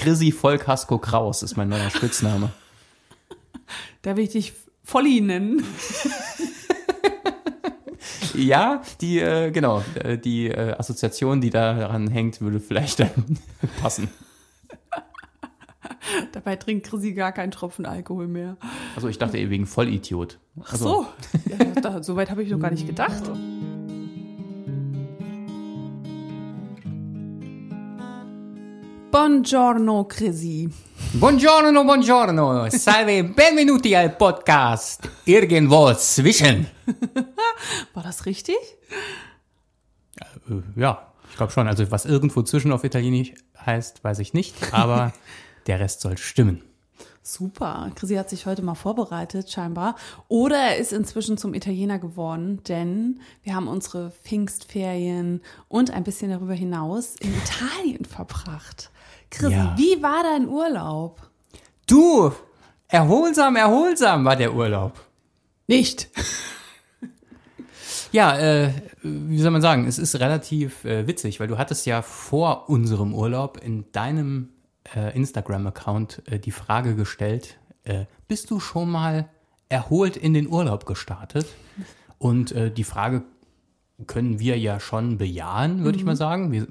Chrissy Vollkasko Kraus ist mein neuer Spitzname. Da will ich dich Volli nennen. Ja, die, äh, genau, äh, die äh, Assoziation, die daran hängt, würde vielleicht dann passen. Dabei trinkt Chrissy gar keinen Tropfen Alkohol mehr. Also ich dachte eben wegen Vollidiot. Ach so, ja, da, so weit habe ich noch gar nicht gedacht. Buongiorno, Chrissy. Buongiorno, buongiorno, salve, benvenuti al podcast Irgendwo zwischen. War das richtig? Äh, ja, ich glaube schon. Also was irgendwo zwischen auf Italienisch heißt, weiß ich nicht, aber der Rest soll stimmen. Super. Chrissy hat sich heute mal vorbereitet, scheinbar. Oder er ist inzwischen zum Italiener geworden, denn wir haben unsere Pfingstferien und ein bisschen darüber hinaus in Italien verbracht. Chrissy, Ja. wie war dein Urlaub? Du, erholsam, erholsam war der Urlaub. Nicht. Ja, äh, wie soll man sagen, es ist relativ äh, witzig, weil du hattest ja vor unserem Urlaub in deinem äh, Instagram-Account äh, die Frage gestellt, äh, bist du schon mal erholt in den Urlaub gestartet? Und äh, die Frage können wir ja schon bejahen, würde ich mal sagen. Wir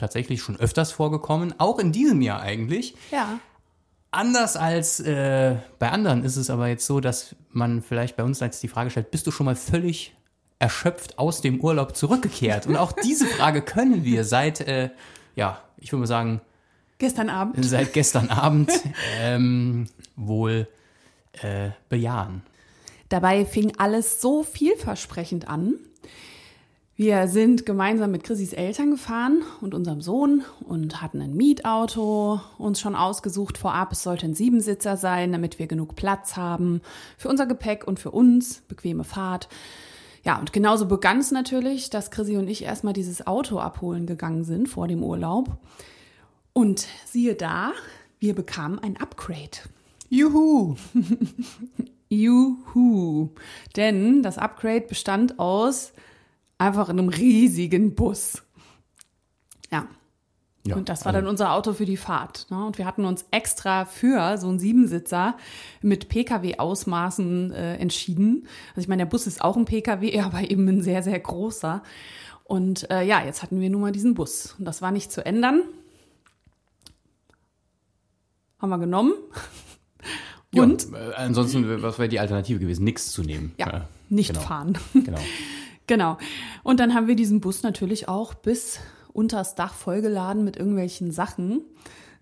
tatsächlich schon öfters vorgekommen, auch in diesem Jahr eigentlich. Ja. Anders als äh, bei anderen ist es aber jetzt so, dass man vielleicht bei uns als die Frage stellt, bist du schon mal völlig erschöpft aus dem Urlaub zurückgekehrt? Und auch diese Frage können wir seit, äh, ja, ich würde mal sagen, Gestern Abend. seit gestern Abend ähm, wohl äh, bejahen. Dabei fing alles so vielversprechend an. Wir sind gemeinsam mit Chrissys Eltern gefahren und unserem Sohn und hatten ein Mietauto uns schon ausgesucht vorab. Es sollte ein Siebensitzer sein, damit wir genug Platz haben für unser Gepäck und für uns. Bequeme Fahrt. Ja, und genauso begann es natürlich, dass Chrissy und ich erstmal dieses Auto abholen gegangen sind vor dem Urlaub. Und siehe da, wir bekamen ein Upgrade. Juhu! Juhu. Denn das Upgrade bestand aus einfach einem riesigen Bus. Ja. Ja, Und das war also- dann unser Auto für die Fahrt. Ne? Und wir hatten uns extra für so einen Siebensitzer mit Pkw-Ausmaßen äh, entschieden. Also ich meine, der Bus ist auch ein Pkw, aber eben ein sehr, sehr großer. Und äh, ja, jetzt hatten wir nun mal diesen Bus. Und das war nicht zu ändern. Haben wir genommen. Ja, Und äh, ansonsten, was wäre die Alternative gewesen? Nichts zu nehmen. ja, Äh, nicht genau. fahren. Genau. Genau. Und dann haben wir diesen Bus natürlich auch bis unters Dach vollgeladen mit irgendwelchen Sachen.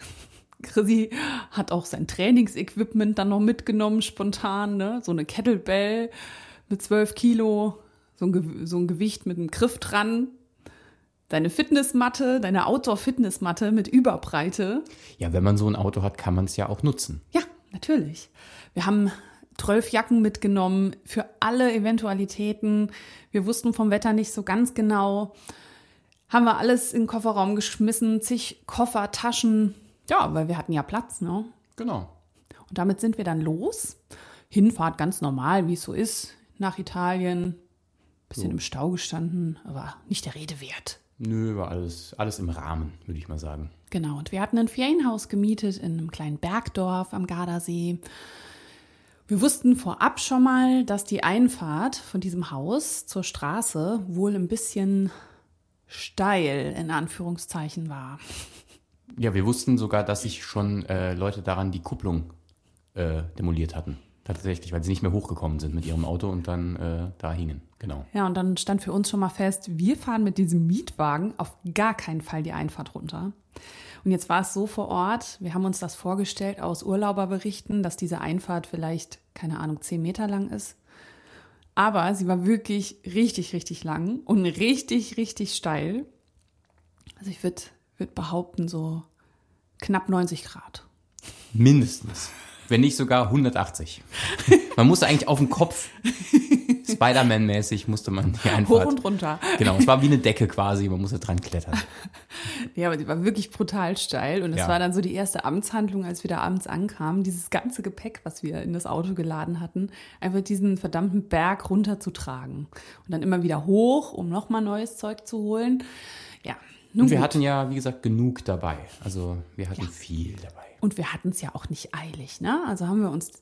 Chrissy hat auch sein Trainingsequipment dann noch mitgenommen, spontan, ne? So eine Kettlebell mit 12 Kilo, so ein, Ge so ein Gewicht mit einem Griff dran. Deine Fitnessmatte, deine Outdoor-Fitnessmatte mit Überbreite. Ja, wenn man so ein Auto hat, kann man es ja auch nutzen. Ja, natürlich. Wir haben zwölf Jacken mitgenommen für alle Eventualitäten. Wir wussten vom Wetter nicht so ganz genau. Haben wir alles in den Kofferraum geschmissen, zig Koffer, Taschen. Ja, weil wir hatten ja Platz, ne? Genau. Und damit sind wir dann los. Hinfahrt ganz normal, wie es so ist, nach Italien. Bisschen im Stau gestanden, aber nicht der Rede wert. Nö, war alles, alles im Rahmen, würde ich mal sagen. Genau, und wir hatten ein Ferienhaus gemietet in einem kleinen Bergdorf am Gardasee. Wir wussten vorab schon mal, dass die Einfahrt von diesem Haus zur Straße wohl ein bisschen steil in Anführungszeichen war. Ja, wir wussten sogar, dass sich schon äh, Leute daran die Kupplung äh, demoliert hatten. Tatsächlich, weil sie nicht mehr hochgekommen sind mit ihrem Auto und dann äh, da hingen. Genau. Ja, und dann stand für uns schon mal fest, wir fahren mit diesem Mietwagen auf gar keinen Fall die Einfahrt runter. Und jetzt war es so vor Ort, wir haben uns das vorgestellt aus Urlauberberichten, dass diese Einfahrt vielleicht, keine Ahnung, zehn Meter lang ist. Aber sie war wirklich richtig, richtig lang und richtig, richtig steil. Also ich würde würd behaupten, so knapp 90 Grad. Mindestens. Wenn nicht sogar 180. Man musste eigentlich auf den Kopf, Spider-Man-mäßig, musste man die Hoch Einfahrt. und runter. Genau, es war wie eine Decke quasi, man musste dran klettern. Ja, aber die war wirklich brutal steil. Und es Ja. war dann so die erste Amtshandlung, als wir da abends ankamen, dieses ganze Gepäck, was wir in das Auto geladen hatten, einfach diesen verdammten Berg runterzutragen. Und dann immer wieder hoch, um nochmal neues Zeug zu holen. Ja, Nun Und wir gut. hatten ja, wie gesagt, genug dabei. Also wir hatten viel dabei. Und wir hatten es ja auch nicht eilig, ne? Also haben wir uns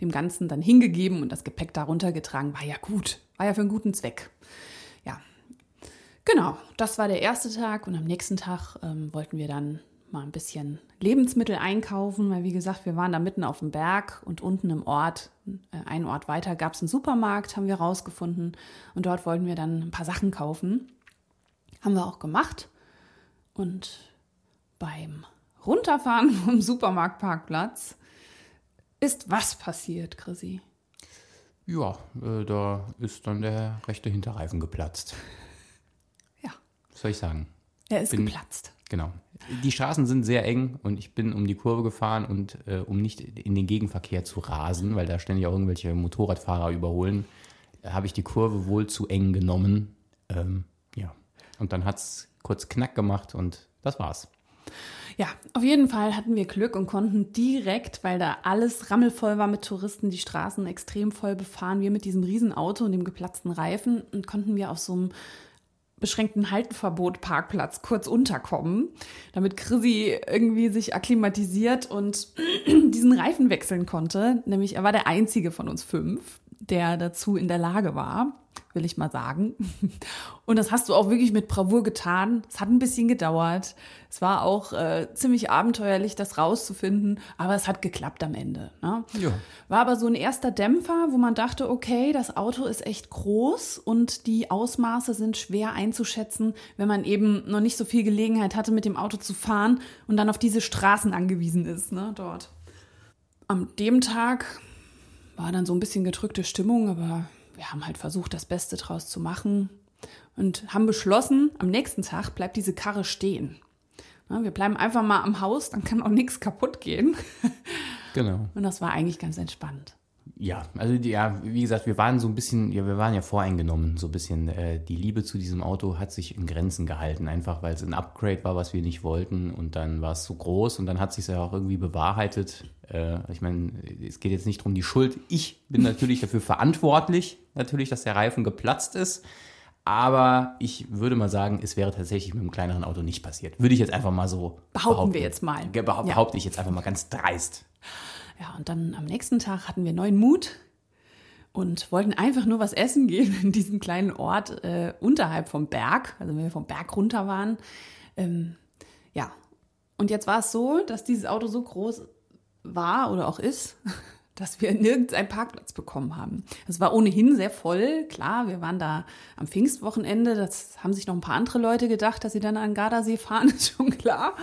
dem Ganzen dann hingegeben und das Gepäck darunter getragen. War ja gut. War ja für einen guten Zweck. Ja. Genau, das war der erste Tag und am nächsten Tag ähm, wollten wir dann mal ein bisschen Lebensmittel einkaufen, weil wie gesagt, wir waren da mitten auf dem Berg und unten im Ort, äh, einen Ort weiter, gab es einen Supermarkt, haben wir rausgefunden und dort wollten wir dann ein paar Sachen kaufen. Haben wir auch gemacht und beim Runterfahren vom Supermarktparkplatz ist was passiert, Chrissy? Ja, äh, da ist dann der rechte Hinterreifen geplatzt. Ja, Was soll ich sagen? er ist Bin- geplatzt. Genau. Die Straßen sind sehr eng und ich bin um die Kurve gefahren und äh, um nicht in den Gegenverkehr zu rasen, weil da ständig auch irgendwelche Motorradfahrer überholen, äh, habe ich die Kurve wohl zu eng genommen. Ähm, ja. Und dann hat es kurz Knack gemacht und das war's. Ja, auf jeden Fall hatten wir Glück und konnten direkt, weil da alles rammelvoll war mit Touristen, die Straßen extrem voll befahren, wir mit diesem riesen Auto und dem geplatzten Reifen und konnten wir auf so einem beschränkten Halteverbot Parkplatz kurz unterkommen, damit Chrissy irgendwie sich akklimatisiert und diesen Reifen wechseln konnte. Nämlich er war der einzige von uns fünf, der dazu in der Lage war, will ich mal sagen. Und das hast du auch wirklich mit Bravour getan. Es hat ein bisschen gedauert. Es war auch äh, ziemlich abenteuerlich, das rauszufinden, aber es hat geklappt am Ende. Ne? Ja. War aber so ein erster Dämpfer, wo man dachte, okay, das Auto ist echt groß und die Ausmaße sind schwer einzuschätzen, wenn man eben noch nicht so viel Gelegenheit hatte, mit dem Auto zu fahren und dann auf diese Straßen angewiesen ist, ne, dort. Am dem Tag war dann so ein bisschen gedrückte Stimmung, aber wir haben halt versucht, das Beste draus zu machen und haben beschlossen, am nächsten Tag bleibt diese Karre stehen. Wir bleiben einfach mal am Haus, dann kann auch nichts kaputt gehen. Genau. Und das war eigentlich ganz entspannt. Ja, also die, ja, wie gesagt, wir waren so ein bisschen, ja, wir waren ja voreingenommen, so ein bisschen. Äh, die Liebe zu diesem Auto hat sich in Grenzen gehalten, einfach weil es ein Upgrade war, was wir nicht wollten. Und dann war es so groß und dann hat sich ja auch irgendwie bewahrheitet. Äh, ich meine, es geht jetzt nicht darum, die Schuld. Ich bin natürlich dafür verantwortlich, natürlich, dass der Reifen geplatzt ist. Aber ich würde mal sagen, es wäre tatsächlich mit einem kleineren Auto nicht passiert. Würde ich jetzt einfach mal so Behaupten wir jetzt mal. Ge- behau- Ja. Behaupte ich jetzt einfach mal ganz dreist. Ja, und dann am nächsten Tag hatten wir neuen Mut und wollten einfach nur was essen gehen in diesem kleinen Ort äh, unterhalb vom Berg, also wenn wir vom Berg runter waren. Ähm, ja, und jetzt war es so, dass dieses Auto so groß war oder auch ist, dass wir nirgends einen Parkplatz bekommen haben. Es war ohnehin sehr voll, klar, wir waren da am Pfingstwochenende, das haben sich noch ein paar andere Leute gedacht, dass sie dann an Gardasee fahren, ist schon klar.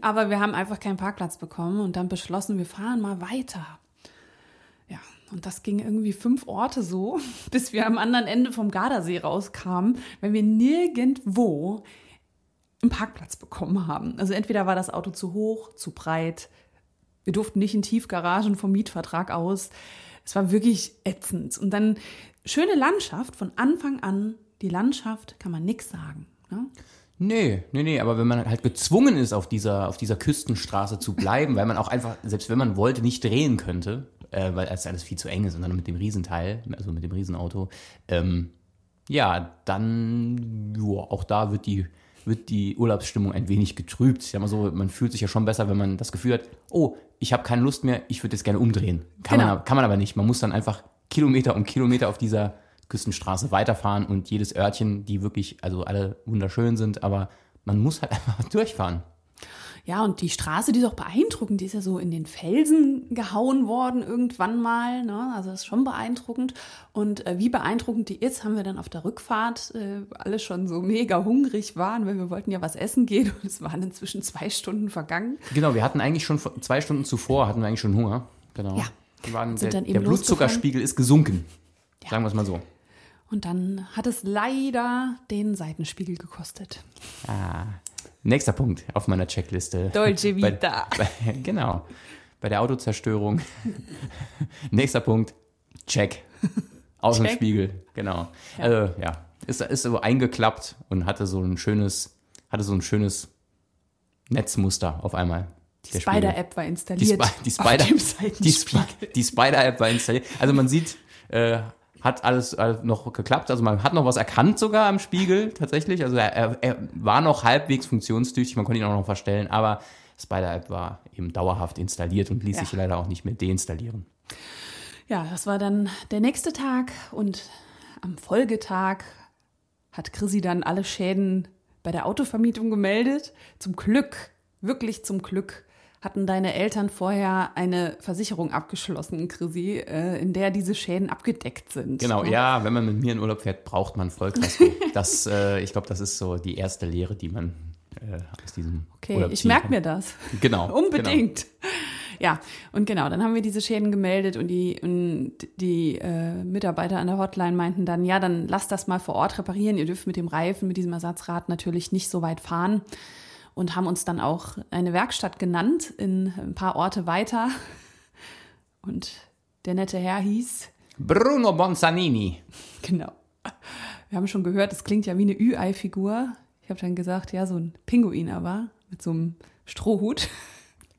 Aber wir haben einfach keinen Parkplatz bekommen und dann beschlossen, wir fahren mal weiter. Ja, und das ging irgendwie fünf Orte so, bis wir am anderen Ende vom Gardasee rauskamen, weil wir nirgendwo einen Parkplatz bekommen haben. Also entweder war das Auto zu hoch, zu breit, wir durften nicht in Tiefgaragen vom Mietvertrag aus. Es war wirklich ätzend. Und dann schöne Landschaft von Anfang an. Die Landschaft kann man nix sagen. Ne? Nee, nee, nee, aber wenn man halt gezwungen ist, auf dieser, auf dieser Küstenstraße zu bleiben, weil man auch einfach, selbst wenn man wollte, nicht drehen könnte, äh, weil es alles viel zu eng ist dann mit dem Riesenteil, also mit dem Riesenauto, ähm, ja, dann, ja, auch da wird die, wird die Urlaubsstimmung ein wenig getrübt. Ich sag mal so, man fühlt sich ja schon besser, wenn man das Gefühl hat, oh, ich habe keine Lust mehr, ich würde jetzt gerne umdrehen. Kann, Genau. man, kann man aber nicht. Man muss dann einfach Kilometer um Kilometer auf dieser Küstenstraße weiterfahren und jedes Örtchen, die wirklich, also alle wunderschön sind, aber man muss halt einfach durchfahren. Ja, und die Straße, die ist auch beeindruckend. Die ist ja so in den Felsen gehauen worden irgendwann mal. Ne? Also das ist schon beeindruckend. Und äh, wie beeindruckend die ist, haben wir dann auf der Rückfahrt äh, alle schon so mega hungrig waren, weil wir wollten ja was essen gehen. Und es waren inzwischen zwei Stunden vergangen. Genau, wir hatten eigentlich schon zwei Stunden zuvor, hatten wir eigentlich schon Hunger. Genau. Ja. Waren, der der Blutzuckerspiegel ist gesunken. Sagen wir es mal so. Und dann hat es leider den Seitenspiegel gekostet. Nächster Punkt auf meiner Checkliste. Dolce Bei- Vita. Bei, genau. Bei der Autozerstörung. Nächster Punkt. Check. Außenspiegel. Genau. Also, ja. Ist, ist so eingeklappt und hatte so ein schönes, hatte so ein schönes Netzmuster auf einmal. Spiegel. Spider-App war Die, installiert. Die Spider, dem die, die Spider-App war installiert. Also man sieht, äh, hat alles, alles noch geklappt. Also man hat noch was erkannt sogar am Spiegel tatsächlich. Also er, er, er war noch halbwegs funktionstüchtig, man konnte ihn auch noch verstellen, aber Spider-App war eben dauerhaft installiert und ließ Ja. sich leider auch nicht mehr deinstallieren. Ja, das war dann der nächste Tag und am Folgetag hat Chrissy dann alle Schäden bei der Autovermietung gemeldet. Zum Glück, wirklich zum Glück, hatten deine Eltern vorher eine Versicherung abgeschlossen, Chrissy, äh, in der diese Schäden abgedeckt sind. Genau, Ne? ja, wenn man mit mir in Urlaub fährt, braucht man Vollkasko. das, äh, ich glaube, das ist so die erste Lehre, die man äh, aus diesem Okay, Urlaub ich merke mir das. Genau. Unbedingt. Ja, und genau, dann haben wir diese Schäden gemeldet und die, und die äh, Mitarbeiter an der Hotline meinten dann, ja, dann lasst das mal vor Ort reparieren. Ihr dürft mit dem Reifen, mit diesem Ersatzrad natürlich nicht so weit fahren. Und haben uns dann auch eine Werkstatt genannt in ein paar Orte weiter. Und der nette Herr hieß. Bruno Bonzanini. genau. Wir haben schon gehört, es klingt ja wie eine Ü-Ei-Figur. Ich habe dann gesagt, ja, so ein Pinguin aber mit so einem Strohhut.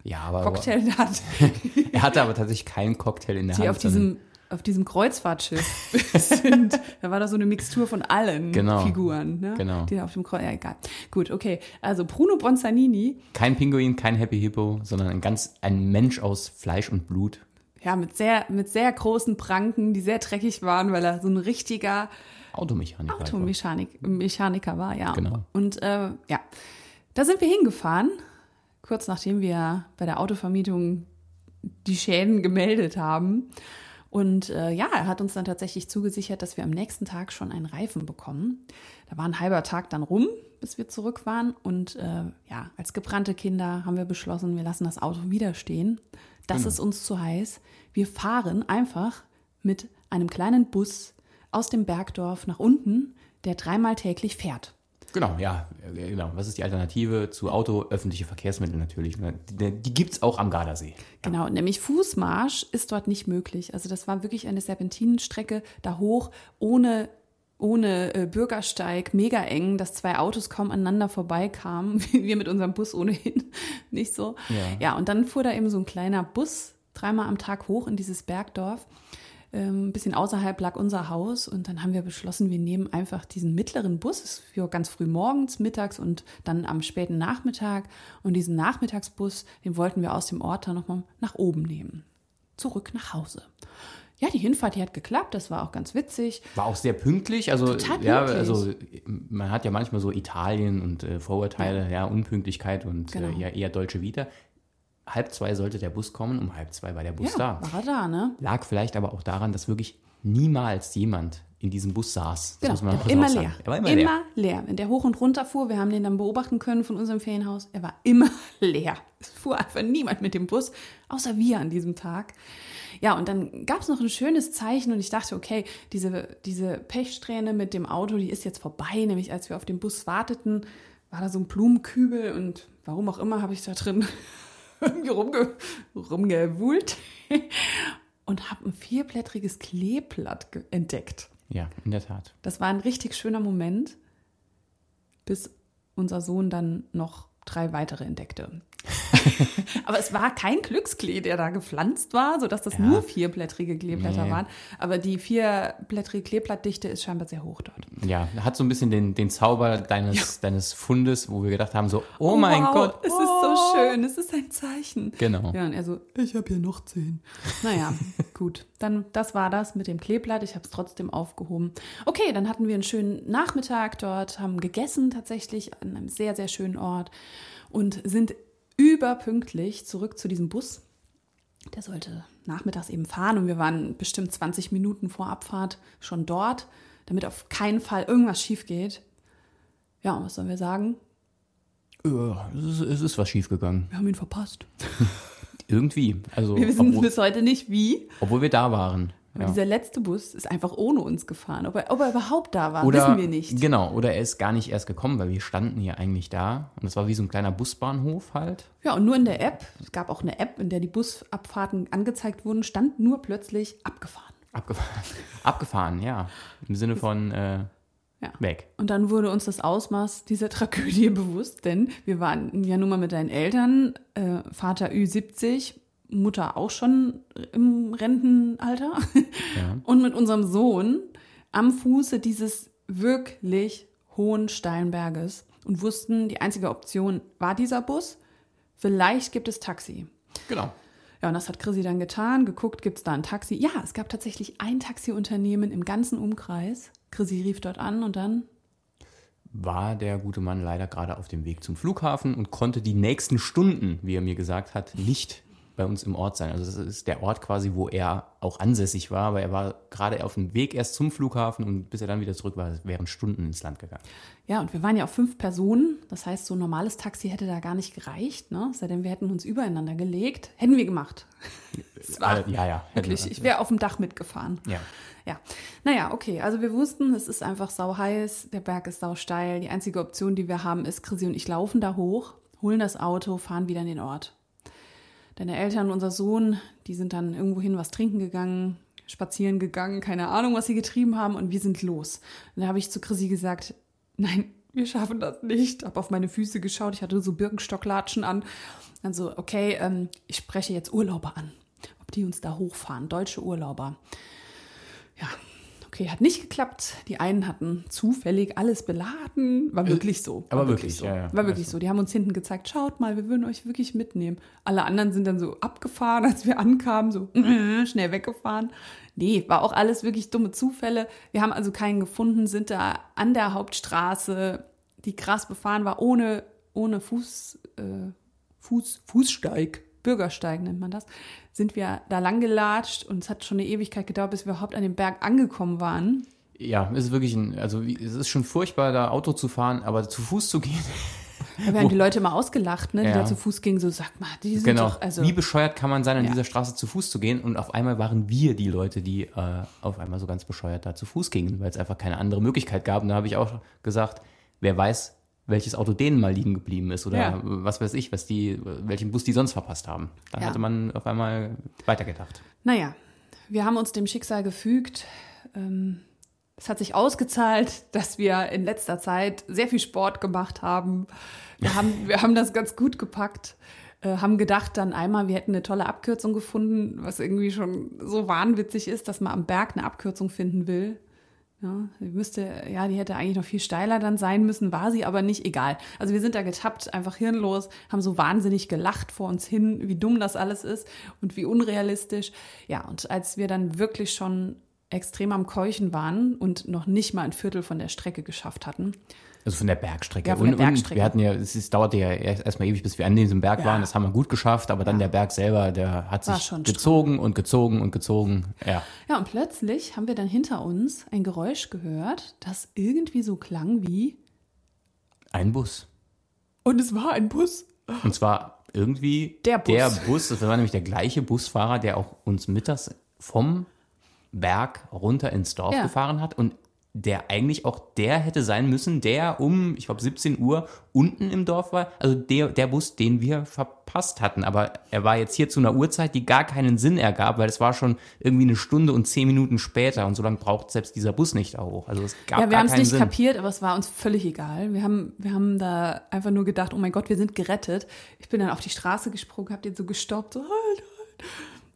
Ja, aber Cocktail hat. er hatte aber tatsächlich keinen Cocktail in der die Hand. auf diesem, auf diesem Kreuzfahrtschiff sind. Da war da so eine Mixtur von allen Genau. Figuren, ne? Genau. Die da auf dem Kreuz, ja, egal. Gut, okay. Also Bruno Bonzanini, Kein Pinguin, kein Happy Hippo, sondern ein ganz ein Mensch aus Fleisch und Blut. ja, mit sehr, mit sehr großen Pranken, die sehr dreckig waren, weil er so ein richtiger Automechaniker. Automechanik, Mechaniker war, ja. Genau. Und äh, ja, da sind wir hingefahren, kurz nachdem wir bei der Autovermietung die Schäden gemeldet haben. Und äh, ja, er hat uns dann tatsächlich zugesichert, dass wir am nächsten Tag schon einen Reifen bekommen. Da war ein halber Tag dann rum, bis wir zurück waren. Und äh, ja, als gebrannte Kinder haben wir beschlossen, wir lassen das Auto wieder stehen. Das ist uns zu heiß. Wir fahren einfach mit einem kleinen Bus aus dem Bergdorf nach unten, der dreimal täglich fährt. Genau, ja, äh, genau. Was ist die Alternative zu Auto? Öffentliche Verkehrsmittel natürlich. ne? Die, die gibt's auch am Gardasee. Genau, nämlich Fußmarsch ist dort nicht möglich. Also das war wirklich eine Serpentinenstrecke da hoch, ohne, ohne äh, Bürgersteig, mega eng, dass zwei Autos kaum aneinander vorbeikamen. Wir mit unserem Bus ohnehin nicht so. Ja. ja, und dann fuhr da eben so ein kleiner Bus dreimal am Tag hoch in dieses Bergdorf. Ähm, ein bisschen außerhalb lag unser Haus und dann haben wir beschlossen, wir nehmen einfach diesen mittleren Bus für ganz früh morgens, mittags und dann am späten Nachmittag. Und diesen Nachmittagsbus, den wollten wir aus dem Ort dann nochmal nach oben nehmen. Zurück nach Hause. Ja, die Hinfahrt, die hat geklappt, das war auch ganz witzig. War auch sehr pünktlich. Also, Total ja, pünktlich. also man hat ja manchmal so Italien und äh, Vorurteile, ja. Unpünktlichkeit und Genau. äh, ja, eher deutsche Vita. Halb zwei sollte der Bus kommen, um halb zwei war der Bus Ja, da. war er da, ne? Lag vielleicht aber auch daran, dass wirklich niemals jemand in diesem Bus saß. Das Genau, muss man der auch war immer sagen. leer. Er war immer, leer. leer. Wenn der hoch und runter fuhr, wir haben den dann beobachten können von unserem Ferienhaus, er war immer leer. Es fuhr einfach niemand mit dem Bus, außer wir an diesem Tag. Ja, und dann gab es noch ein schönes Zeichen und ich dachte, okay, diese, diese Pechsträhne mit dem Auto, die ist jetzt vorbei. Nämlich als wir auf den Bus warteten, war da so ein Blumenkübel und warum auch immer habe ich da drin irgendwie rumge rumgewühlt und habe ein vierblättriges Kleeblatt entdeckt. Ja, in der Tat. Das war ein richtig schöner Moment, bis unser Sohn dann noch drei weitere entdeckte. Aber es war kein Glücksklee, der da gepflanzt war, sodass das Ja. nur vierblättrige Kleeblätter Nee. waren. Aber die vierblättrige Kleeblattdichte ist scheinbar sehr hoch dort. Ja, hat so ein bisschen den, den Zauber deines, deines Fundes, wo wir gedacht haben, so, oh, mein wow, Gott. Es ist so schön, es ist ein Zeichen. Genau. Ja, und er so, ich habe hier noch zehn. Naja, gut. Dann, das war das mit dem Kleeblatt. Ich habe es trotzdem aufgehoben. Okay, dann hatten wir einen schönen Nachmittag dort, haben gegessen tatsächlich an einem sehr, sehr schönen Ort und sind überpünktlich zurück zu diesem Bus. Der sollte nachmittags eben fahren und wir waren bestimmt 20 Minuten vor Abfahrt schon dort, damit auf keinen Fall irgendwas schief geht. Ja, und was sollen wir sagen? Ja, es, ist, es ist was schiefgegangen. Wir haben ihn verpasst. Irgendwie. Also, Wir wissen obwohl, bis heute nicht wie. obwohl wir da waren. Aber Ja. dieser letzte Bus ist einfach ohne uns gefahren. Ob er, ob er überhaupt da war, Oder, wissen wir nicht. Genau, oder er ist gar nicht erst gekommen, weil wir standen hier eigentlich da. Und das war wie so ein kleiner Busbahnhof halt. Ja, und nur in der App, es gab auch eine App, in der die Busabfahrten angezeigt wurden, stand nur plötzlich abgefahren. Abgefahren. Abgefahren, ja. Im Sinne von äh, Ja. weg. Und dann wurde uns das Ausmaß dieser Tragödie bewusst, denn wir waren ja nun mal mit deinen Eltern, äh, Vater Ü70, Mutter auch schon im Rentenalter. Ja. Und mit unserem Sohn am Fuße dieses wirklich hohen Steinberges und wussten, die einzige Option war dieser Bus. Vielleicht gibt es Taxi. Genau. Ja, und das hat Chrissy dann getan, geguckt, gibt es da ein Taxi. Ja, es gab tatsächlich ein Taxiunternehmen im ganzen Umkreis. Chrissy rief dort an und dann, War der gute Mann leider gerade auf dem Weg zum Flughafen und konnte die nächsten Stunden, wie er mir gesagt hat, nicht bei uns im Ort sein. Also das ist der Ort quasi, wo er auch ansässig war, aber er war gerade auf dem Weg erst zum Flughafen und bis er dann wieder zurück war, wären Stunden ins Land gegangen. ja, und wir waren ja auch fünf Personen. Das heißt, so ein normales Taxi hätte da gar nicht gereicht, ne? Sei denn, wir hätten uns übereinander gelegt. Hätten wir gemacht. War ja, ja. Wirklich, ich wäre auf dem Dach mitgefahren. Ja. Ja, naja, okay. Also wir wussten, es ist einfach sau heiß, der Berg ist sau steil. Die einzige Option, die wir haben, ist, Chrissy und ich laufen da hoch, holen das Auto, fahren wieder in den Ort. Deine Eltern und unser Sohn, die sind dann irgendwohin was trinken gegangen, spazieren gegangen, keine Ahnung, was sie getrieben haben und wir sind los. Und da habe ich zu Chrissy gesagt, nein, wir schaffen das nicht. Habe auf meine Füße geschaut, ich hatte so Birkenstocklatschen an. Dann so, okay, ähm, ich spreche jetzt Urlauber an, ob die uns da hochfahren, deutsche Urlauber. Ja, okay, hat nicht geklappt. Die einen hatten zufällig alles beladen. War wirklich so. aber War wirklich, so. ja, ja. War wirklich Also- so. Die haben uns hinten gezeigt, schaut mal, wir würden euch wirklich mitnehmen. Alle anderen sind dann so abgefahren, als wir ankamen, so schnell weggefahren. Nee, war auch alles wirklich dumme Zufälle. Wir haben also keinen gefunden, sind da an der Hauptstraße, die krass befahren war, ohne, ohne Fuß, äh, Fuß, Fußsteig, Bürgersteig nennt man das, sind wir da lang gelatscht und es hat schon eine Ewigkeit gedauert, bis wir überhaupt an dem Berg angekommen waren. Ja, es ist wirklich ein, also es ist schon furchtbar, da Auto zu fahren, aber zu Fuß zu gehen, Ja, wir haben die Leute immer ausgelacht, ne, die Ja. da zu Fuß gingen, so sag mal, die sind genau. doch, also wie bescheuert kann man sein, an Ja. dieser Straße zu Fuß zu gehen? Und auf einmal waren wir die Leute, die äh, auf einmal so ganz bescheuert da zu Fuß gingen, weil es einfach keine andere Möglichkeit gab. Und da habe ich auch gesagt, wer weiß, welches Auto denen mal liegen geblieben ist oder Ja. was weiß ich, was die, welchen Bus die sonst verpasst haben. Dann Ja. hatte man auf einmal weitergedacht. Naja, wir haben uns dem Schicksal gefügt. Ähm, es hat sich ausgezahlt, dass wir in letzter Zeit sehr viel Sport gemacht haben. Wir haben, wir haben das ganz gut gepackt. Äh, haben gedacht dann einmal, wir hätten eine tolle Abkürzung gefunden, was irgendwie schon so wahnwitzig ist, dass man am Berg eine Abkürzung finden will. Ja, die müsste, ja, die hätte eigentlich noch viel steiler dann sein müssen, war sie aber nicht, egal. Also wir sind da getappt, einfach hirnlos, haben so wahnsinnig gelacht vor uns hin, wie dumm das alles ist und wie unrealistisch. Ja, und als wir dann wirklich schon extrem am Keuchen waren und noch nicht mal ein Viertel von der Strecke geschafft hatten, Also von der Bergstrecke. Ja, von der und, Bergstrecke. und wir hatten ja, es ist, dauerte ja erst erstmal ewig, bis wir an diesem Berg Ja. waren. Das haben wir gut geschafft, aber dann der Berg selber, der hat War sich gezogen und gezogen und gezogen. Ja. Ja, und plötzlich haben wir dann hinter uns ein Geräusch gehört, das irgendwie so klang wie. Ein Bus. Und es war ein Bus. Und zwar irgendwie Der Bus. der Bus. Das war nämlich der gleiche Busfahrer, der auch uns mittags vom Berg runter ins Dorf Ja. gefahren hat und der eigentlich auch der hätte sein müssen, der um, ich glaube, 17 Uhr unten im Dorf war. Also der, der Bus, den wir verpasst hatten. Aber er war jetzt hier zu einer Uhrzeit, die gar keinen Sinn ergab, weil es war schon irgendwie eine Stunde und zehn Minuten später und so lange braucht selbst dieser Bus nicht da hoch. Also es gab Ja, wir haben es keinen nicht Sinn. kapiert, aber es war uns völlig egal. Wir haben, wir haben da einfach nur gedacht, oh mein Gott, wir sind gerettet. Ich bin dann auf die Straße gesprungen, hab den so gestoppt, so halt, halt.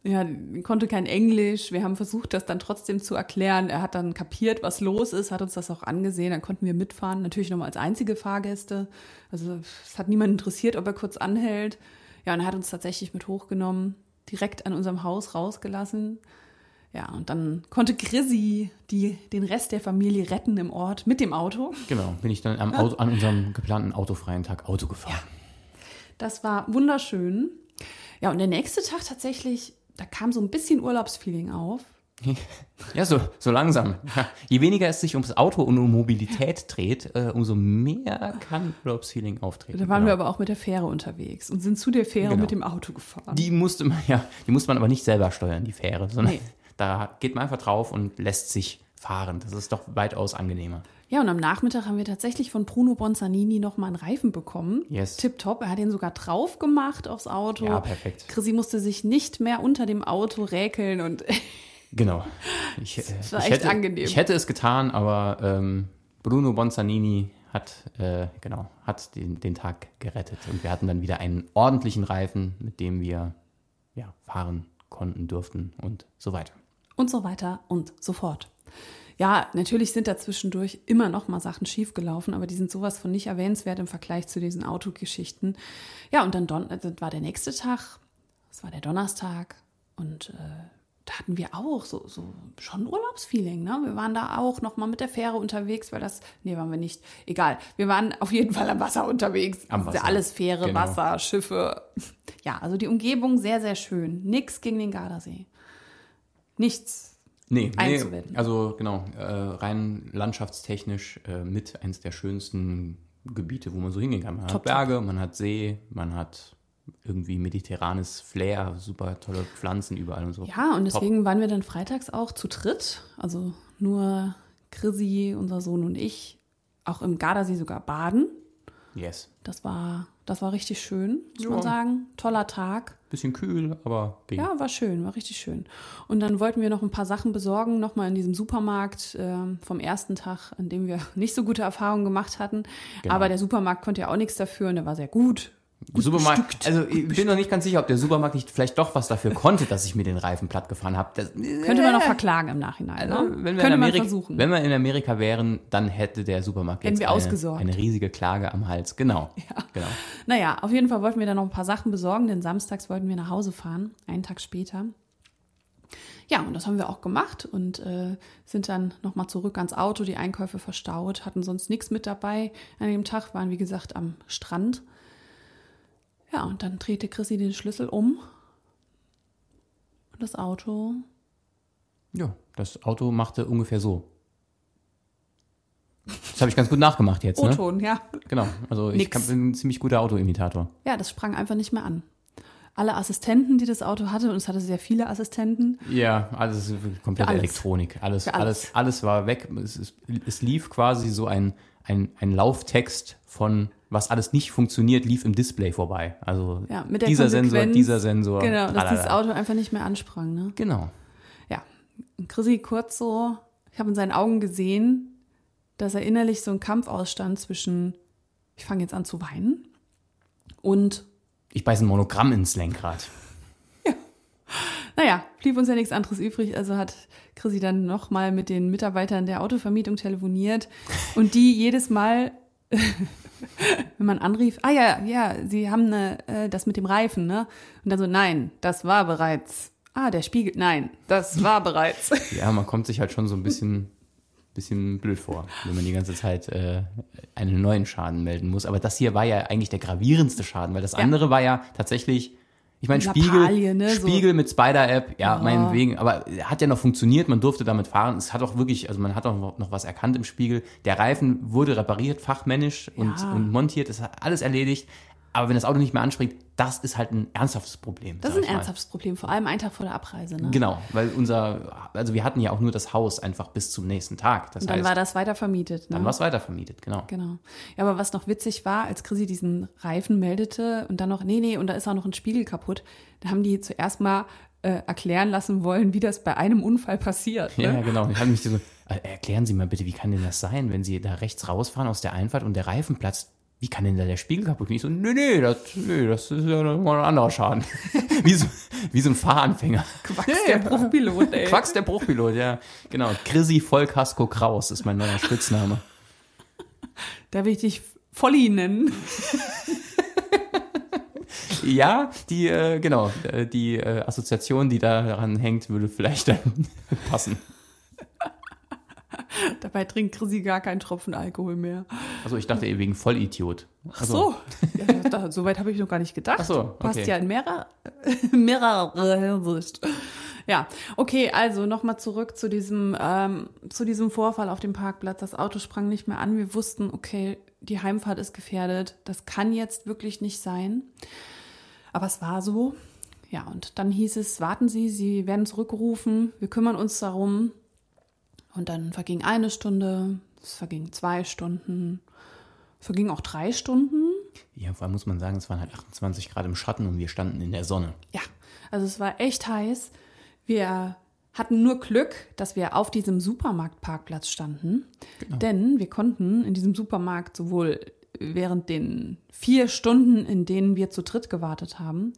Ja, konnte kein Englisch. Wir haben versucht, das dann trotzdem zu erklären. Er hat dann kapiert, was los ist, hat uns das auch angesehen. Dann konnten wir mitfahren, natürlich nochmal als einzige Fahrgäste. Also es hat niemand interessiert, ob er kurz anhält. Ja, und er hat uns tatsächlich mit hochgenommen, direkt an unserem Haus rausgelassen. Ja, und dann konnte Chrissy die, den Rest der Familie retten im Ort mit dem Auto. Genau, bin ich dann am Auto, an unserem geplanten autofreien Tag Auto gefahren. Das war wunderschön. Ja, und der nächste Tag tatsächlich, da kam so ein bisschen Urlaubsfeeling auf. Ja, so, so langsam. Je weniger es sich ums Auto und um Mobilität dreht, äh, umso mehr kann Urlaubsfeeling auftreten. Da waren genau. wir aber auch mit der Fähre unterwegs und sind zu der Fähre Genau. mit dem Auto gefahren. Die musste man, ja, die muss man aber nicht selber steuern, die Fähre, sondern Nee. da geht man einfach drauf und lässt sich fahren. Das ist doch weitaus angenehmer. Ja, und am Nachmittag haben wir tatsächlich von Bruno Bonzanini nochmal einen Reifen bekommen. Yes. Tipptopp. Er hat den sogar drauf gemacht aufs Auto. Ja, perfekt. Chrissy musste sich nicht mehr unter dem Auto räkeln und Genau. Ich, äh, war ich echt hätte, angenehm. Ich hätte es getan, aber ähm, Bruno Bonzanini hat, äh, genau, hat den, den Tag gerettet. Und wir hatten dann wieder einen ordentlichen Reifen, mit dem wir ja, fahren konnten, durften und so weiter. Und so weiter und so fort. Ja, natürlich sind da zwischendurch immer noch mal Sachen schiefgelaufen, aber die sind sowas von nicht erwähnenswert im Vergleich zu diesen Autogeschichten. Ja, und dann Don das war der nächste Tag, das war der Donnerstag und äh, da hatten wir auch so, so schon Urlaubsfeeling. Ne? Wir waren da auch noch mal mit der Fähre unterwegs, weil das, nee, waren wir nicht. Egal, wir waren auf jeden Fall am Wasser unterwegs. Am Das ist ja Wasser, alles Fähre, genau. Wasser, Schiffe. Ja, also die Umgebung sehr, sehr schön. Nix gegen den Gardasee. Nichts. Nee, nee also genau, äh, rein landschaftstechnisch äh, mit eins der schönsten Gebiete, wo man so hingehen kann. Man Top, hat Berge, man hat See, man hat irgendwie mediterranes Flair, super tolle Pflanzen überall und so. Ja, und Top. deswegen waren wir dann freitags auch zu dritt. Also nur Chrissy, unser Sohn und ich. Auch im Gardasee sogar baden. Yes. Das war, das war richtig schön, muss Ja. man sagen. Toller Tag. Bisschen kühl, aber ging. Ja, war schön, war richtig schön. Und dann wollten wir noch ein paar Sachen besorgen, nochmal in diesem Supermarkt ähm, vom ersten Tag, an dem wir nicht so gute Erfahrungen gemacht hatten. Genau. Aber der Supermarkt konnte ja auch nichts dafür und der war sehr gut. Supermarkt, also ich bin noch nicht ganz sicher, ob der Supermarkt nicht vielleicht doch was dafür konnte, dass ich mir den Reifen platt gefahren habe. Das- Könnte man noch verklagen im Nachhinein. Also, ne? wenn, wir in Könnte man Amerika, versuchen. wenn wir in Amerika wären, dann hätte der Supermarkt Hätten jetzt wir eine, ausgesorgt. eine riesige Klage am Hals. Genau. genau. Naja, auf jeden Fall wollten wir dann noch ein paar Sachen besorgen, denn samstags wollten wir nach Hause fahren, einen Tag später. Ja, und das haben wir auch gemacht und äh, sind dann nochmal zurück ans Auto, die Einkäufe verstaut, hatten sonst nichts mit dabei. An dem Tag waren, wie gesagt, am Strand. Ja, und dann drehte Chrissy den Schlüssel um und das Auto. Ja, das Auto machte ungefähr so. Das habe ich ganz gut nachgemacht jetzt, ne? O-Ton, ja. Genau. Also ich kann- bin ein ziemlich guter Autoimitator. Ja, das sprang einfach nicht mehr an. Alle Assistenten, die das Auto hatte, und es hatte sehr viele Assistenten, Ja, alles komplette Für alles. Elektronik. Alles, alles. alles. alles, war weg. Es, es, es lief quasi so ein, ein, ein Lauftext von was alles nicht funktioniert, lief im Display vorbei. Also Ja, dieser Sensor, dieser Sensor. genau, dass dieses Auto einfach nicht mehr ansprang. Ne? Genau. Ja, Chrissy kurz so, ich habe in seinen Augen gesehen, dass er innerlich so einen Kampf ausstand zwischen, ich fange jetzt an zu weinen und, Ich beiß ein Monogramm ins Lenkrad. Naja, blieb uns ja nichts anderes übrig, also hat Chrissy dann nochmal mit den Mitarbeitern der Autovermietung telefoniert und die jedes Mal, wenn man anrief, ah ja, ja, sie haben eine, äh, das mit dem Reifen, ne? Und dann so, nein, das war bereits. Ah, der Spiegel, nein, das war bereits. Ja, man kommt sich halt schon so ein bisschen, bisschen blöd vor, wenn man die ganze Zeit äh, einen neuen Schaden melden muss. Aber das hier war ja eigentlich der gravierendste Schaden, weil das andere war ja tatsächlich, ich meine, Spiegel, ne, so. Spiegel mit Spider-App, ja, Ja. meinetwegen, aber hat ja noch funktioniert, man durfte damit fahren. Es hat auch wirklich, also man hat auch noch was erkannt im Spiegel. Der Reifen wurde repariert, fachmännisch und, Ja. und montiert, das hat alles erledigt. Aber wenn das Auto nicht mehr anspringt, das ist halt ein ernsthaftes Problem. Das ist ein ernsthaftes Problem, vor allem einen Tag vor der Abreise. Ne? Genau, weil unser, also wir hatten ja auch nur das Haus einfach bis zum nächsten Tag. Das Und dann heißt, war das weiter vermietet. Ne? dann war es weitervermietet, genau. Genau. Ja, aber was noch witzig war, als Chrissy diesen Reifen meldete und dann noch, nee, nee, und da ist auch noch ein Spiegel kaputt, da haben die zuerst mal äh, erklären lassen wollen, wie das bei einem Unfall passiert. Ne? Ja, genau. Ich mich so, äh, erklären Sie mal bitte, wie kann denn das sein, wenn Sie da rechts rausfahren aus der Einfahrt und der Reifen platzt? Wie kann denn da der Spiegel kaputt gehen? Ich so, nee, nee, das, nee, das ist ja mal ein anderer Schaden. wie, so, wie so ein Fahranfänger. Quacks der Bruchpilot, ey. Quacks der Bruchpilot, ja. Genau. Chrissy Vollkasko Kraus ist mein neuer Spitzname. Da will ich dich Volli nennen. Ja, die, äh, genau, äh, die äh, Assoziation, die da daran hängt, würde vielleicht dann passen. Dabei trinkt Chrissy gar keinen Tropfen Alkohol mehr. Also ich dachte wegen Vollidiot. Ach so. Ja, da, so weit habe ich noch gar nicht gedacht. Ach so, Passt okay. ja in mehrerer, mehrere Hinsicht. Ja, okay, also nochmal zurück zu diesem, ähm, zu diesem Vorfall auf dem Parkplatz. Das Auto sprang nicht mehr an. Wir wussten, okay, die Heimfahrt ist gefährdet. Das kann jetzt wirklich nicht sein. Aber es war so. Ja, und dann hieß es, warten Sie, Sie werden zurückgerufen. Wir kümmern uns darum. Und dann verging eine Stunde, es vergingen zwei Stunden, es vergingen auch drei Stunden. Ja, vor allem muss man sagen, es waren halt 28 Grad im Schatten und wir standen in der Sonne. Ja, also es war echt heiß. Wir hatten nur Glück, dass wir auf diesem Supermarktparkplatz standen. Denn wir konnten in diesem Supermarkt sowohl während den vier Stunden, in denen wir zu dritt gewartet haben,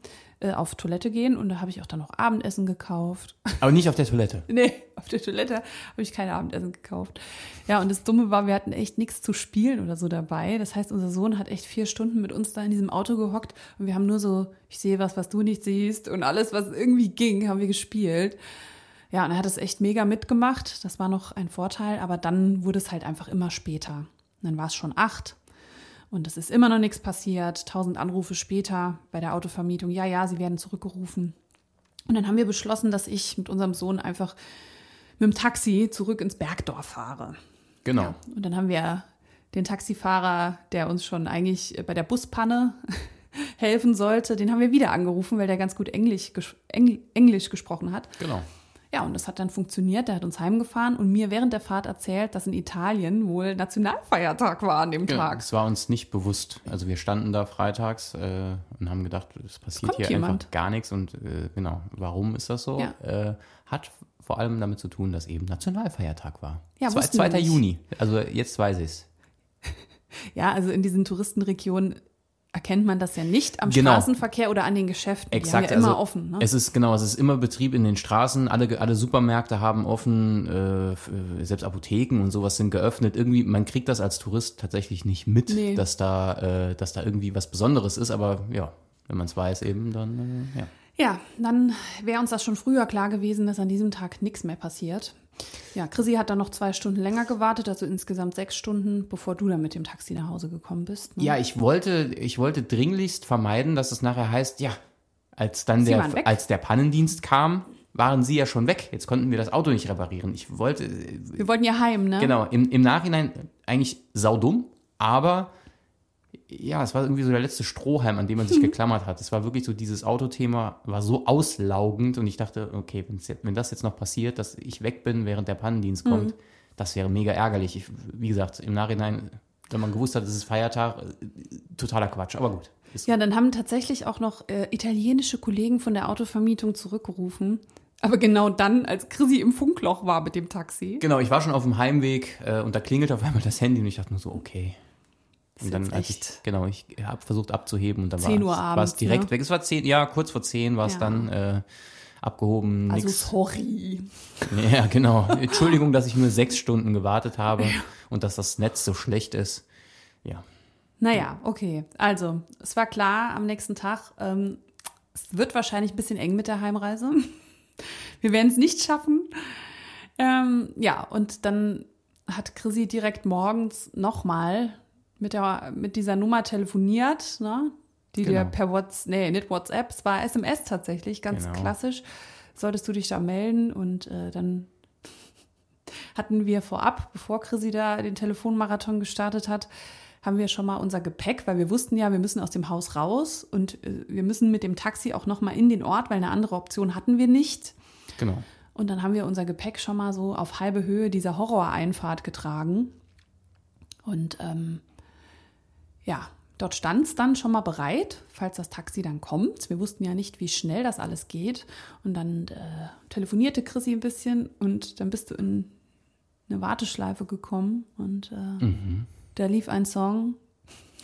äh, auf Toilette gehen und da habe ich auch dann noch Abendessen gekauft. Aber nicht auf der Toilette. nee, auf der Toilette habe ich kein Abendessen gekauft. Ja, und das Dumme war, wir hatten echt nichts zu spielen oder so dabei. Das heißt, unser Sohn hat echt vier Stunden mit uns da in diesem Auto gehockt und wir haben nur so, ich sehe was, was du nicht siehst und alles, was irgendwie ging, haben wir gespielt. Ja, und er hat es echt mega mitgemacht. Das war noch ein Vorteil, aber dann wurde es halt einfach immer später. Und dann war es schon acht und es ist immer noch nichts passiert. Tausend Anrufe später bei der Autovermietung. Ja, ja, sie werden zurückgerufen. Und dann haben wir beschlossen, dass ich mit unserem Sohn einfach mit dem Taxi zurück ins Bergdorf fahre. Genau. Ja. Und dann haben wir den Taxifahrer, der uns schon eigentlich bei der Buspanne helfen sollte, den haben wir wieder angerufen, weil der ganz gut Englisch, Englisch gesprochen hat. Genau. Ja, und das hat dann funktioniert. Der hat uns heimgefahren und mir während der Fahrt erzählt, dass in Italien wohl Nationalfeiertag war an dem Genau, Tag. das war uns nicht bewusst. Also wir standen da freitags äh, und haben gedacht, es passiert Kommt hier jemand. einfach gar nichts. Und äh, genau, warum ist das so? Ja. Äh, hat vor allem damit zu tun, dass eben Nationalfeiertag war. Ja, Zwei- wussten wir 2. nicht. Juni. Also jetzt weiß ich es. Ja, also in diesen Touristenregionen erkennt man das ja nicht am Genau. Straßenverkehr oder an den Geschäften. Exakt. Die haben ja immer also offen. Ne? Es ist genau, es ist immer Betrieb in den Straßen. Alle, alle Supermärkte haben offen, äh, äh, selbst Apotheken und sowas sind geöffnet. Irgendwie, man kriegt das als Tourist tatsächlich nicht mit, Nee. dass da, äh, dass da irgendwie was Besonderes ist. Aber ja, wenn man es weiß, eben dann äh, ja. Ja, dann wäre uns das schon früher klar gewesen, dass an diesem Tag nichts mehr passiert. Ja, Chrissy hat dann noch zwei Stunden länger gewartet, also insgesamt sechs Stunden, bevor du dann mit dem Taxi nach Hause gekommen bist. Ne? Ja, ich wollte, ich wollte dringlichst vermeiden, dass es nachher heißt, ja, als dann Sie der, als der Pannendienst kam, waren sie ja schon weg. Jetzt konnten wir das Auto nicht reparieren. Ich wollte, Wir wollten ja heim, ne? genau, im, im Nachhinein eigentlich saudumm, aber ja, es war irgendwie so der letzte Strohhalm, an dem man sich geklammert hat. Es war wirklich so, dieses Autothema war so auslaugend und ich dachte, okay, jetzt, wenn das jetzt noch passiert, dass ich weg bin, während der Pannendienst kommt, das wäre mega ärgerlich. Ich, wie gesagt, im Nachhinein, wenn man gewusst hat, es ist Feiertag, äh, totaler Quatsch, aber gut. Ja, dann haben tatsächlich auch noch äh, italienische Kollegen von der Autovermietung zurückgerufen. Aber genau dann, als Chrissy im Funkloch war mit dem Taxi. Genau, ich war schon auf dem Heimweg äh, und da klingelt auf einmal das Handy und ich dachte nur so, okay. Und dann, als ich, genau, ich habe versucht abzuheben und dann 10 Uhr war es- abends, direkt ne? weg. Es war zehn, ja, kurz vor zehn war es Ja. dann äh, abgehoben. Also nix. sorry. Ja, genau. Entschuldigung, dass ich nur sechs Stunden gewartet habe und dass das Netz so schlecht ist. Ja. Naja, okay. Also, es war klar am nächsten Tag, ähm, es wird wahrscheinlich ein bisschen eng mit der Heimreise. Wir werden es nicht schaffen. Ähm, ja, und dann hat Chrissy direkt morgens nochmal mit, der- mit dieser Nummer telefoniert, ne? die dir Genau. per WhatsApp, nee, nicht WhatsApp, es war SMS tatsächlich, ganz Genau. klassisch. Solltest du dich da melden und äh, dann hatten wir vorab, bevor Chrissy da den Telefonmarathon gestartet hat, haben wir schon mal unser Gepäck, weil wir wussten ja, wir müssen aus dem Haus raus und äh, wir müssen mit dem Taxi auch noch mal in den Ort, weil eine andere Option hatten wir nicht. Genau. Und dann haben wir unser Gepäck schon mal so auf halbe Höhe dieser Horroreinfahrt getragen. Und ähm, ja, dort stand es dann schon mal bereit, falls das Taxi dann kommt. Wir wussten ja nicht, wie schnell das alles geht. Und dann äh, telefonierte Chrissy ein bisschen und dann bist du in eine Warteschleife gekommen und äh, da lief ein Song,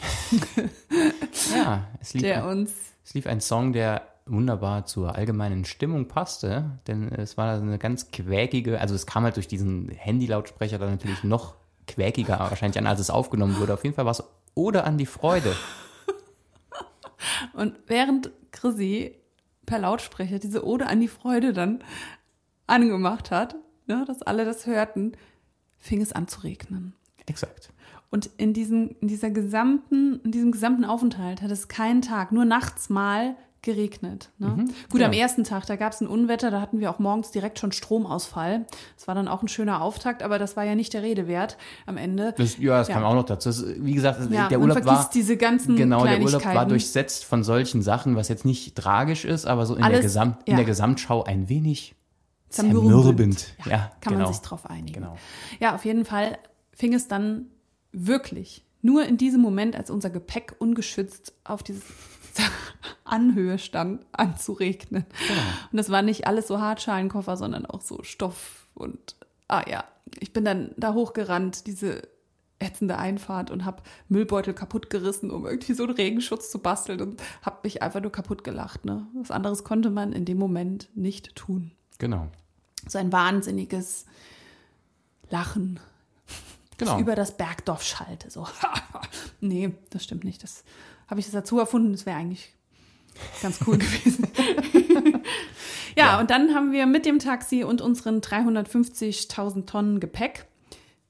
Ja, es lief, der uns es lief ein Song, der wunderbar zur allgemeinen Stimmung passte, denn es war eine ganz quäkige, also es kam halt durch diesen Handylautsprecher dann natürlich noch quäkiger wahrscheinlich an, als es aufgenommen wurde. Auf jeden Fall war es Ode an die Freude. Und während Chrissy per Lautsprecher diese Ode an die Freude dann angemacht hat, ne, dass alle das hörten, fing es an zu regnen. Exakt. Und in, diesen, in, dieser gesamten, in diesem gesamten Aufenthalt hat es keinen Tag, nur nachts mal geregnet. Ne? Gut, ja. am ersten Tag, da gab es ein Unwetter, da hatten wir auch morgens direkt schon Stromausfall. Das war dann auch ein schöner Auftakt, aber das war ja nicht der Rede wert am Ende. Das, ja, das Ja. kam auch noch dazu. Das, wie gesagt, Ja, der Urlaub war diese ganzen genau, der Urlaub war durchsetzt von solchen Sachen, was jetzt nicht tragisch ist, aber so in, Alles- der, Gesamt, in der Gesamtschau ein wenig Zermürbend. Ja, Kann genau. man sich drauf einigen. Genau. Ja, auf jeden Fall fing es dann wirklich nur in diesem Moment, als unser Gepäck ungeschützt auf diese Anhöhe stand, an zu regnen. Genau. Und das war nicht alles so Hartschalenkoffer, sondern auch so Stoff und ah ja, ich bin dann da hochgerannt, diese ätzende Einfahrt und habe Müllbeutel kaputt gerissen, um irgendwie so einen Regenschutz zu basteln und habe mich einfach nur kaputt gelacht. Ne? Was anderes konnte man in dem Moment nicht tun. Genau. So ein wahnsinniges Lachen, Genau. über das Bergdorf schallte. So, nee, das stimmt nicht. Das habe ich das dazu erfunden. Das wäre eigentlich ganz cool gewesen. ja, Ja. und dann haben wir mit dem Taxi und unseren 350.000 Tonnen Gepäck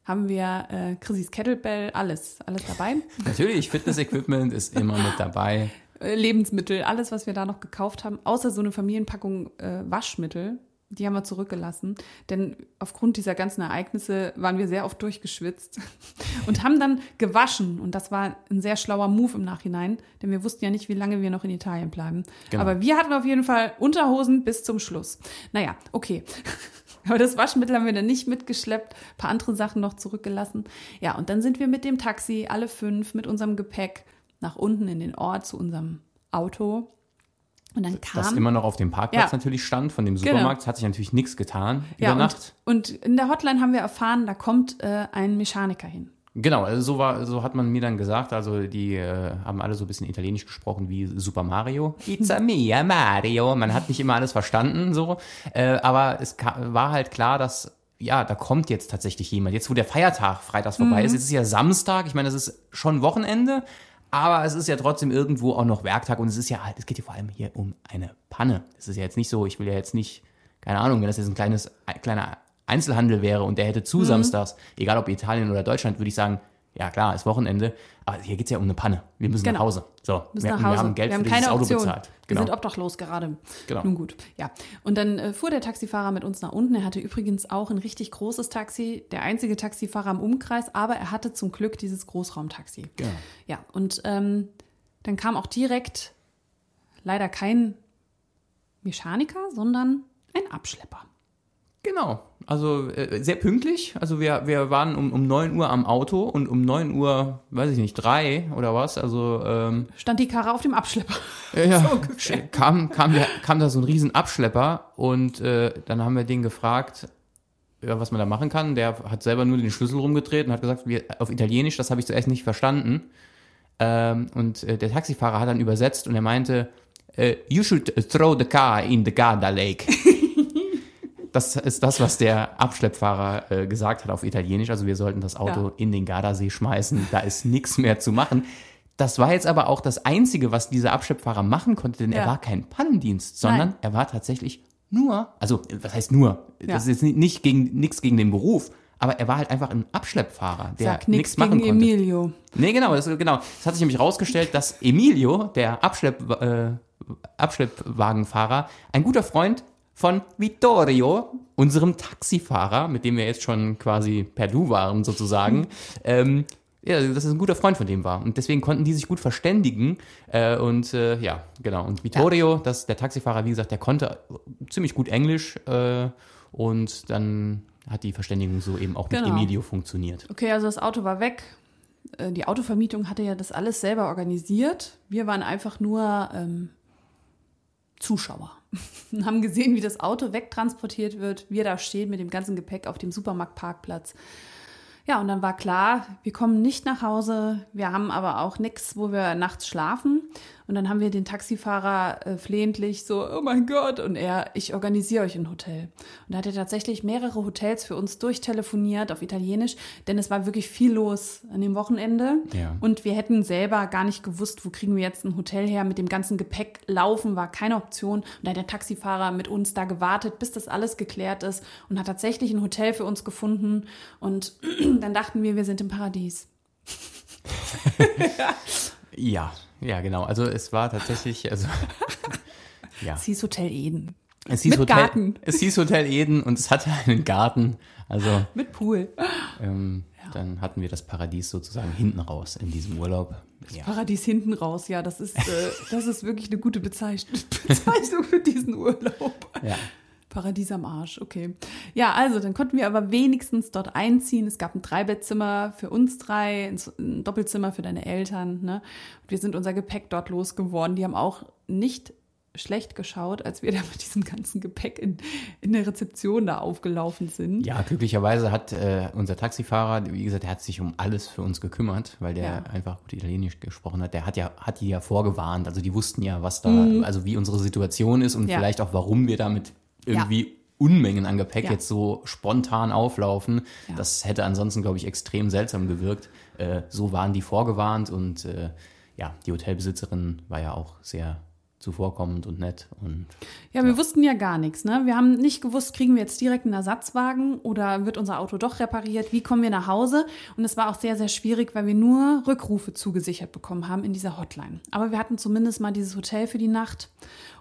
haben wir äh, Chrissys Kettlebell, alles, alles dabei. Natürlich, Fitness-Equipment ist immer mit dabei. Äh, Lebensmittel, alles, was wir da noch gekauft haben, außer so eine Familienpackung äh, Waschmittel, die haben wir zurückgelassen. Denn aufgrund dieser ganzen Ereignisse waren wir sehr oft durchgeschwitzt und haben dann gewaschen. Und das war ein sehr schlauer Move im Nachhinein, denn wir wussten ja nicht, wie lange wir noch in Italien bleiben. Genau. Aber wir hatten auf jeden Fall Unterhosen bis zum Schluss. Naja, okay. Aber das Waschmittel haben wir dann nicht mitgeschleppt, ein paar andere Sachen noch zurückgelassen. Ja, und dann sind wir mit dem Taxi, alle fünf, mit unserem Gepäck nach unten in den Ort zu unserem Auto. Und dann kam. Das immer noch auf dem Parkplatz Ja. natürlich stand von dem Genau. Supermarkt. Es hat sich natürlich nichts getan ja, über Nacht. Und, und in der Hotline haben wir erfahren, da kommt äh, ein Mechaniker hin. Genau, also so war, so hat man mir dann gesagt. Also die äh, haben alle so ein bisschen Italienisch gesprochen wie Super Mario. It's a me, Mario. Man hat nicht immer alles verstanden, so. Äh, aber es war halt klar, dass ja, da kommt jetzt tatsächlich jemand. Jetzt, wo der Feiertag freitags vorbei ist, es ist ja Samstag. Ich meine, es ist schon Wochenende, aber es ist ja trotzdem irgendwo auch noch Werktag und es ist ja halt, es geht ja vor allem hier um eine Panne. Es ist ja jetzt nicht so, ich will ja jetzt nicht, keine Ahnung, wenn das jetzt ein kleines, ein kleiner Einzelhandel wäre und der hätte Mhm. zu samstags, egal ob Italien oder Deutschland, würde ich sagen, ja klar, ist Wochenende, aber hier geht's ja um eine Panne. Wir müssen Genau. nach Hause. So, wir, nach wir Hause. haben Geld wir haben für keine dieses Auto Option. bezahlt. Wir Genau. sind obdachlos gerade. Genau. Nun gut, ja. Und dann äh, fuhr der Taxifahrer mit uns nach unten. Er hatte übrigens auch ein richtig großes Taxi, der einzige Taxifahrer im Umkreis, aber er hatte zum Glück dieses Großraumtaxi. Genau. Ja, und ähm, dann kam auch direkt leider kein Mechaniker, sondern ein Abschlepper. Genau. Also äh, sehr pünktlich. Also wir, wir waren um, um 9 Uhr am Auto und um 9 Uhr, weiß ich nicht, drei oder was. Also ähm, Stand die Karre auf dem Abschlepper. Ja, ja. kam, kam, der, kam da so ein riesen Abschlepper und äh, dann haben wir den gefragt, ja, was man da machen kann. Der hat selber nur den Schlüssel rumgedreht und hat gesagt, wir, auf Italienisch, das habe ich zuerst nicht verstanden. Ähm, und äh, der Taxifahrer hat dann übersetzt und er meinte, äh, you should throw the car in the Garda Lake. Das ist das, was der Abschleppfahrer äh, gesagt hat auf Italienisch. Also wir sollten das Auto Ja. in den Gardasee schmeißen. Da ist nichts mehr zu machen. Das war jetzt aber auch das Einzige, was dieser Abschleppfahrer machen konnte, denn er Ja. war kein Pannendienst, sondern Nein. er war tatsächlich nur, also was heißt nur? Ja. Das ist jetzt nicht, gegen nichts gegen den Beruf, aber er war halt einfach ein Abschleppfahrer, der nichts machen gegen konnte. Emilio. Nee, genau, das, genau. Es hat sich nämlich rausgestellt, dass Emilio, der Abschlepp, äh, Abschleppwagenfahrer, ein guter Freund von Vittorio, unserem Taxifahrer, mit dem wir jetzt schon quasi per Du waren sozusagen, ähm, ja, dass es ein guter Freund von dem war. Und deswegen konnten die sich gut verständigen. Äh, und äh, ja, genau. Und Vittorio, das, der Taxifahrer, wie gesagt, der konnte ziemlich gut Englisch. Äh, und dann hat die Verständigung so eben auch mit Genau. Emilio funktioniert. Okay, also das Auto war weg. Äh, Die Autovermietung hatte ja das alles selber organisiert. Wir waren einfach nur ähm, Zuschauer und haben gesehen, wie das Auto wegtransportiert wird. Wir da stehen mit dem ganzen Gepäck auf dem Supermarktparkplatz. Ja, und dann war klar, wir kommen nicht nach Hause. Wir haben aber auch nichts, wo wir nachts schlafen. Und dann haben wir den Taxifahrer äh, flehentlich so, oh mein Gott, und er, ich organisiere euch ein Hotel. Und da hat er tatsächlich mehrere Hotels für uns durchtelefoniert auf Italienisch, denn es war wirklich viel los an dem Wochenende. Ja. Und wir hätten selber gar nicht gewusst, wo kriegen wir jetzt ein Hotel her. Mit dem ganzen Gepäck laufen war keine Option. Und da hat der Taxifahrer mit uns da gewartet, bis das alles geklärt ist und hat tatsächlich ein Hotel für uns gefunden. Und dann dachten wir, wir sind im Paradies. Ja, ja, genau. Also es war tatsächlich, also ja. Es hieß Hotel Eden. Es hieß Mit Hotel, Garten. Es hieß Hotel Eden und es hatte einen Garten. Also Mit Pool. ähm, dann hatten wir das Paradies sozusagen hinten raus in diesem Urlaub. Ja. Paradies hinten raus, ja, das ist, äh, das ist wirklich eine gute Bezeichnung, Bezeichnung für diesen Urlaub. ja. Paradies am Arsch, okay. Ja, also dann konnten wir aber wenigstens dort einziehen. Es gab ein Dreibettzimmer für uns drei, ein Doppelzimmer für deine Eltern. Ne? Und wir sind unser Gepäck dort losgeworden. Die haben auch nicht schlecht geschaut, als wir da mit diesem ganzen Gepäck in, in der Rezeption da aufgelaufen sind. Ja, glücklicherweise hat äh, unser Taxifahrer, wie gesagt, der hat sich um alles für uns gekümmert, weil der Ja. einfach gut Italienisch gesprochen hat. Der hat ja, hat die ja vorgewarnt. Also die wussten ja, was da, also wie unsere Situation ist und Mhm. Ja. vielleicht auch, warum wir damit irgendwie Unmengen an Gepäck Ja. jetzt so spontan auflaufen. Ja. Das hätte ansonsten, glaube ich, extrem seltsam gewirkt. Äh, so waren die vorgewarnt und äh, ja, die Hotelbesitzerin war ja auch sehr zuvorkommend und nett und Ja, wir wussten ja gar nichts. Ne? Wir haben nicht gewusst, kriegen wir jetzt direkt einen Ersatzwagen oder wird unser Auto doch repariert? Wie kommen wir nach Hause? Und es war auch sehr, sehr schwierig, weil wir nur Rückrufe zugesichert bekommen haben in dieser Hotline. Aber wir hatten zumindest mal dieses Hotel für die Nacht.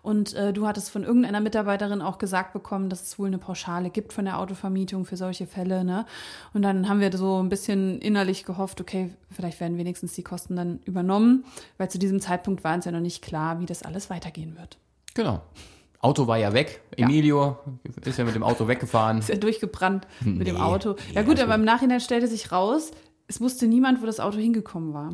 Und äh, du hattest von irgendeiner Mitarbeiterin auch gesagt bekommen, dass es wohl eine Pauschale gibt von der Autovermietung für solche Fälle. Ne? Und dann haben wir so ein bisschen innerlich gehofft, okay, vielleicht werden wenigstens die Kosten dann übernommen, weil zu diesem Zeitpunkt war uns ja noch nicht klar, wie das alles weitergehen wird. genau. Auto war ja weg. Ja. Emilio ist ja mit dem Auto weggefahren. ist ja durchgebrannt mit dem Nee, Auto. nee, Ja gut, also- aber im Nachhinein stellte sich raus, es wusste niemand, wo das Auto hingekommen war.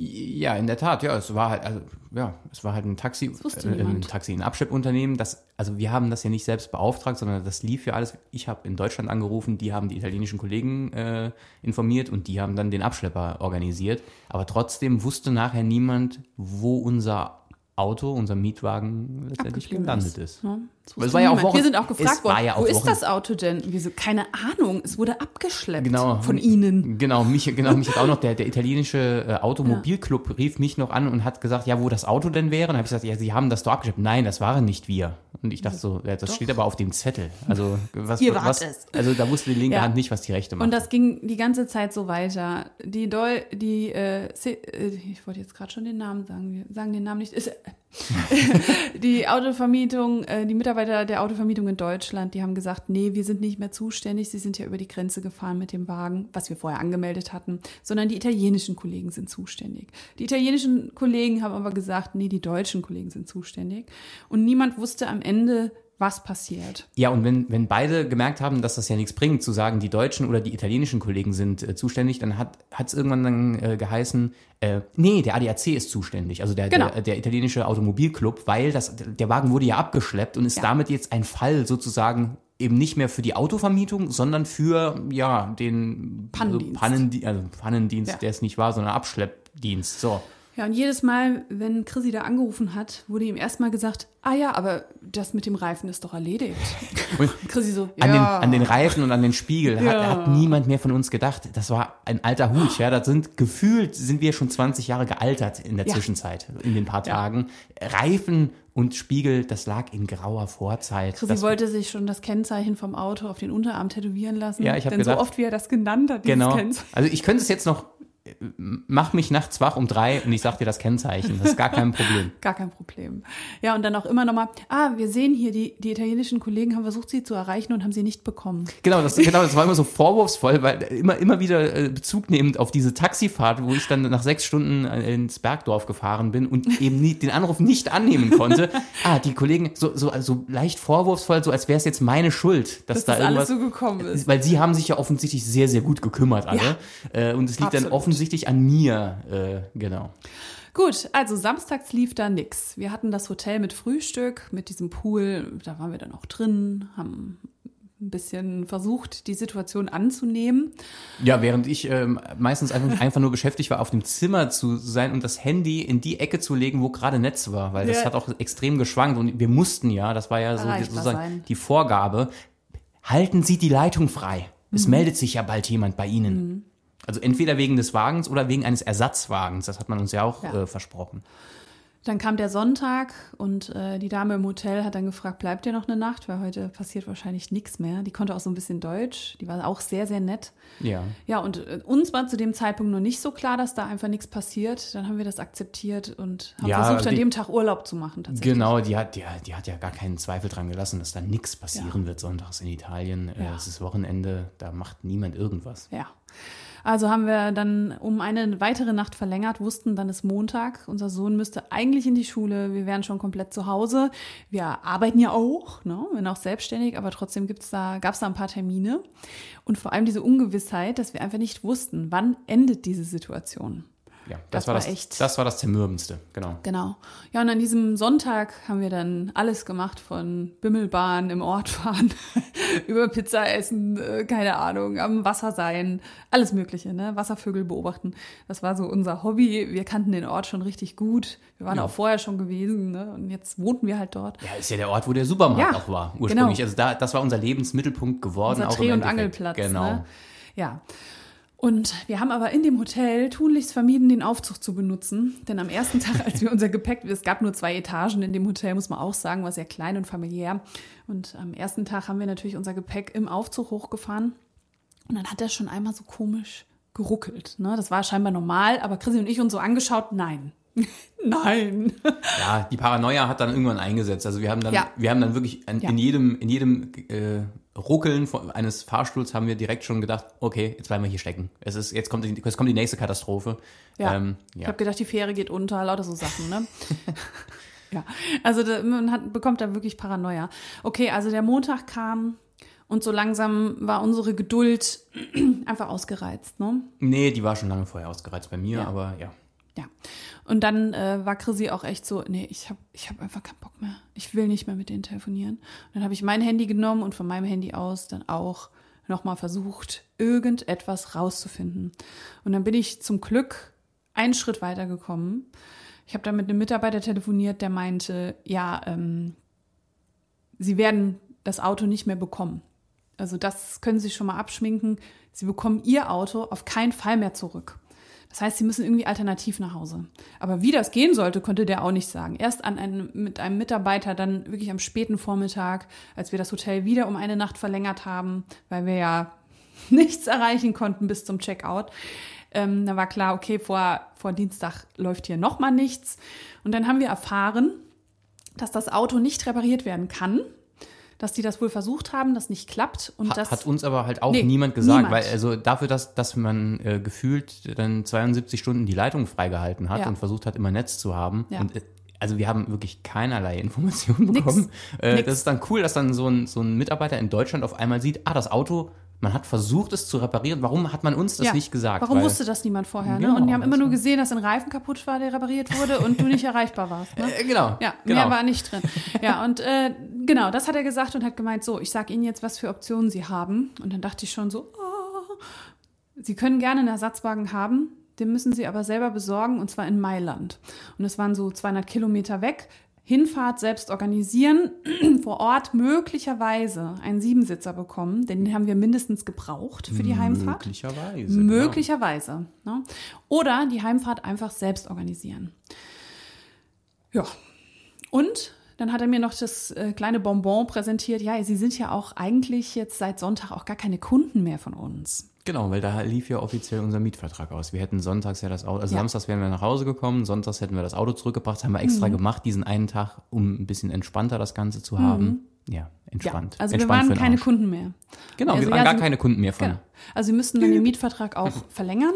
Ja, in der Tat, ja, es war halt, also, ja, es war halt ein Taxi, äh, ein. Taxi, ein Abschleppunternehmen. Das, also wir haben das ja nicht selbst beauftragt, sondern das lief ja alles. Ich habe in Deutschland angerufen, die haben die italienischen Kollegen äh, informiert und die haben dann den Abschlepper organisiert. Aber trotzdem wusste nachher niemand, wo unser Auto, unser Mietwagen letztendlich gelandet ist. Ja, das war ja auch. Wochen- Wir sind auch gefragt worden, ja wo auch ist Wochen- das Auto denn? Wir so, keine Ahnung, es wurde abgeschleppt Genau. von Ihnen. Genau, mich, genau, mich hat auch noch der, der italienische äh, Automobilclub rief mich noch an und hat gesagt, ja, wo das Auto denn wäre. Und habe ich gesagt, ja, sie haben das doch abgeschleppt. Nein, das waren nicht wir. Und ich dachte so, ja, das steht aber auf dem Zettel. Also was, Ihr was, es. also da wusste die linke Ja. Hand nicht, was die rechte macht. Und das ging die ganze Zeit so weiter. Die Dol, die, äh, äh, ich wollte jetzt gerade schon den Namen sagen, wir sagen den Namen nicht. Ist, die Autovermietung, äh, die Mitarbeiter der Autovermietung in Deutschland, die haben gesagt, nee, wir sind nicht mehr zuständig. Sie sind ja über die Grenze gefahren mit dem Wagen, was wir vorher angemeldet hatten, sondern die italienischen Kollegen sind zuständig. Die italienischen Kollegen haben aber gesagt, nee, die deutschen Kollegen sind zuständig. Und niemand wusste am Ende, was passiert. Ja, und wenn, wenn beide gemerkt haben, dass das ja nichts bringt, zu sagen, die deutschen oder die italienischen Kollegen sind äh, zuständig, dann hat es irgendwann dann äh, geheißen, äh, nee, der ADAC ist zuständig, also der, Genau. der, der italienische Automobilclub, weil das, der Wagen wurde ja abgeschleppt und ist Ja. damit jetzt ein Fall sozusagen eben nicht mehr für die Autovermietung, sondern für ja den Pannendienst. Also Pannendie also Pannendienst, Ja. der es nicht war, sondern Abschleppdienst. So. Ja, und jedes Mal, wenn Chrissy da angerufen hat, wurde ihm erstmal gesagt, ah ja, aber das mit dem Reifen ist doch erledigt. Und Chrissy so, An, den, ja. an den Reifen und an den Spiegel hat, Ja. hat niemand mehr von uns gedacht. Das war ein alter Hut. Ja, das sind gefühlt sind wir schon 20 Jahre gealtert in der Ja. Zwischenzeit, in den paar Ja. Tagen. Reifen und Spiegel, das lag in grauer Vorzeit. Chrissy wollte sich schon das Kennzeichen vom Auto auf den Unterarm tätowieren lassen. Ja, ich hab Denn gedacht- so oft, wie er das genannt hat, genau. Kennzeichen. Also ich könnte es jetzt noch mach mich nachts wach um drei und ich sag dir das Kennzeichen. Das ist gar kein Problem. Gar kein Problem. Ja, und dann auch immer nochmal, ah, wir sehen hier, die, die italienischen Kollegen haben versucht, sie zu erreichen und haben sie nicht bekommen. Genau, das, genau, das war immer so vorwurfsvoll, weil immer, immer wieder äh, Bezug nehmend auf diese Taxifahrt, wo ich dann nach sechs Stunden äh, ins Bergdorf gefahren bin und eben nie, den Anruf nicht annehmen konnte. ah, die Kollegen, so, so also leicht vorwurfsvoll, so als wäre es jetzt meine Schuld, dass, Dass da das alles irgendwas. so gekommen ist. weil sie haben sich ja offensichtlich sehr, sehr gut gekümmert, alle. Äh, und es liegt dann absolut. Offensichtlich an mir, äh, genau. Gut, also samstags lief da nix. Wir hatten das Hotel mit Frühstück, mit diesem Pool, da waren wir dann auch drin, haben ein bisschen versucht, die Situation anzunehmen. Ja, während ich ähm, meistens einfach, einfach nur beschäftigt war, auf dem Zimmer zu sein und das Handy in die Ecke zu legen, wo gerade Netz war, weil das Ja. hat auch extrem geschwankt und wir mussten ja, das war ja so die, sozusagen sein. die Vorgabe, halten Sie die Leitung frei. Es Mhm. meldet sich ja bald jemand bei Ihnen. Also entweder wegen des Wagens oder wegen eines Ersatzwagens, das hat man uns ja auch Ja. Äh, versprochen. Dann kam der Sonntag und äh, die Dame im Hotel hat dann gefragt, bleibt ihr noch eine Nacht? Weil heute passiert wahrscheinlich nichts mehr. Die konnte auch so ein bisschen Deutsch. Die war auch sehr, sehr nett. Ja. Ja, und äh, uns war zu dem Zeitpunkt noch nicht so klar, dass da einfach nichts passiert. Dann haben wir das akzeptiert und haben Ja, versucht, an die- dem Tag Urlaub zu machen tatsächlich. Genau, die hat, die, die hat ja gar keinen Zweifel dran gelassen, dass da nichts passieren Ja. wird sonntags in Italien. Äh, Ja. Es ist Wochenende, da macht niemand irgendwas. Ja. Also haben wir dann um eine weitere Nacht verlängert, wussten, dann ist Montag. Unser Sohn müsste eigentlich in die Schule. Wir wären schon komplett zu Hause. Wir arbeiten ja auch, ne? wir sind auch selbstständig, aber trotzdem da, gab's da ein paar Termine. Und vor allem diese Ungewissheit, dass wir einfach nicht wussten, wann endet diese Situation. Ja, das, das war, war das, echt. Das war das Zermürbendste, genau. Genau. Ja, und an diesem Sonntag haben wir dann alles gemacht von Bimmelbahn im Ort fahren, über Pizza essen, äh, keine Ahnung, am Wasser sein, alles Mögliche, ne? Wasservögel beobachten. Das war so unser Hobby. Wir kannten den Ort schon richtig gut. Wir waren ja. auch vorher schon gewesen, ne? Und jetzt wohnten wir halt dort. Ja, ist ja der Ort, wo der Supermarkt ja, auch war, ursprünglich. Genau. Also da, das war unser Lebensmittelpunkt geworden. Unser Dreh- und Angelplatz. Genau. Ne? Ja. Und wir haben aber in dem Hotel tunlichst vermieden, den Aufzug zu benutzen. Denn am ersten Tag, als wir unser Gepäck, es gab nur zwei Etagen in dem Hotel, muss man auch sagen, war sehr klein und familiär. Und am ersten Tag haben wir natürlich unser Gepäck im Aufzug hochgefahren. Und dann hat er schon einmal so komisch geruckelt. Ne? Das war scheinbar normal, aber Chrissy und ich uns so angeschaut, nein. Nein. Ja, die Paranoia hat dann irgendwann eingesetzt. Also wir haben dann, ja. wir haben dann wirklich in, ja. in jedem, in jedem äh, Ruckeln von, eines Fahrstuhls haben wir direkt schon gedacht, okay, jetzt bleiben wir hier stecken. Es ist, jetzt kommt die, jetzt kommt die nächste Katastrophe. Ja. Ähm, ja. Ich habe gedacht, die Fähre geht unter, lauter so Sachen, ne? ja. Also da, man hat, bekommt da wirklich Paranoia. Okay, also der Montag kam und so langsam war unsere Geduld einfach ausgereizt, ne? Nee, die war schon lange vorher ausgereizt bei mir, aber ja. Ja. Und dann äh, war Chrissy auch echt so, nee, ich habe ich hab einfach keinen Bock mehr. Ich will nicht mehr mit denen telefonieren. Und dann habe ich mein Handy genommen und von meinem Handy aus dann auch nochmal versucht, irgendetwas rauszufinden. Und dann bin ich zum Glück einen Schritt weitergekommen. Ich habe da mit einem Mitarbeiter telefoniert, der meinte, ja, ähm, sie werden das Auto nicht mehr bekommen. Also das können Sie schon mal abschminken. Sie bekommen Ihr Auto auf keinen Fall mehr zurück. Das heißt, sie müssen irgendwie alternativ nach Hause. Aber wie das gehen sollte, konnte der auch nicht sagen. Erst an einem, mit einem Mitarbeiter dann wirklich am späten Vormittag, als wir das Hotel wieder um eine Nacht verlängert haben, weil wir ja nichts erreichen konnten bis zum Checkout. Ähm, da war klar, okay, vor, vor Dienstag läuft hier nochmal nichts. Und dann haben wir erfahren, dass das Auto nicht repariert werden kann dass die das wohl versucht haben, das nicht klappt. Und hat, das, hat uns aber halt auch nee, niemand gesagt, niemand. weil also dafür, dass, dass man äh, gefühlt dann 72 Stunden die Leitung freigehalten hat ja. und versucht hat, immer Netz zu haben. Ja. Und, äh, also wir haben wirklich keinerlei Informationen bekommen. Nix. Äh, Nix. Das ist dann cool, dass dann so ein, so ein Mitarbeiter in Deutschland auf einmal sieht, ah, das Auto man hat versucht, es zu reparieren. Warum hat man uns das ja. nicht gesagt? Warum Weil, wusste das niemand vorher? Ne? Genau, und die haben immer nur gesehen, dass ein Reifen kaputt war, der repariert wurde und du nicht erreichbar warst. Ne? Äh, genau. Ja, genau. mehr war nicht drin. Ja, und äh, genau, das hat er gesagt und hat gemeint, so, ich sage Ihnen jetzt, was für Optionen Sie haben. Und dann dachte ich schon so, oh, Sie können gerne einen Ersatzwagen haben, den müssen Sie aber selber besorgen und zwar in Mailand. Und es waren so 200 Kilometer weg. Hinfahrt selbst organisieren, vor Ort möglicherweise einen Siebensitzer bekommen, denn den haben wir mindestens gebraucht für die Heimfahrt. Möglicherweise. Genau. Möglicherweise. Genau. Ne? Oder die Heimfahrt einfach selbst organisieren. Ja. Und dann hat er mir noch das äh, kleine Bonbon präsentiert. Ja, Sie sind ja auch eigentlich jetzt seit Sonntag auch gar keine Kunden mehr von uns. Genau, weil da lief ja offiziell unser Mietvertrag aus. Wir hätten sonntags ja das Auto, also ja. samstags wären wir nach Hause gekommen, sonntags hätten wir das Auto zurückgebracht, haben wir extra mhm. gemacht, diesen einen Tag, um ein bisschen entspannter das Ganze zu haben. Mhm. Ja, entspannt. Ja, also entspannt wir waren keine Kunden mehr. Genau, also, wir waren ja, gar Sie, keine Kunden mehr von. Genau. Also Sie müssten dann den Mietvertrag auch verlängern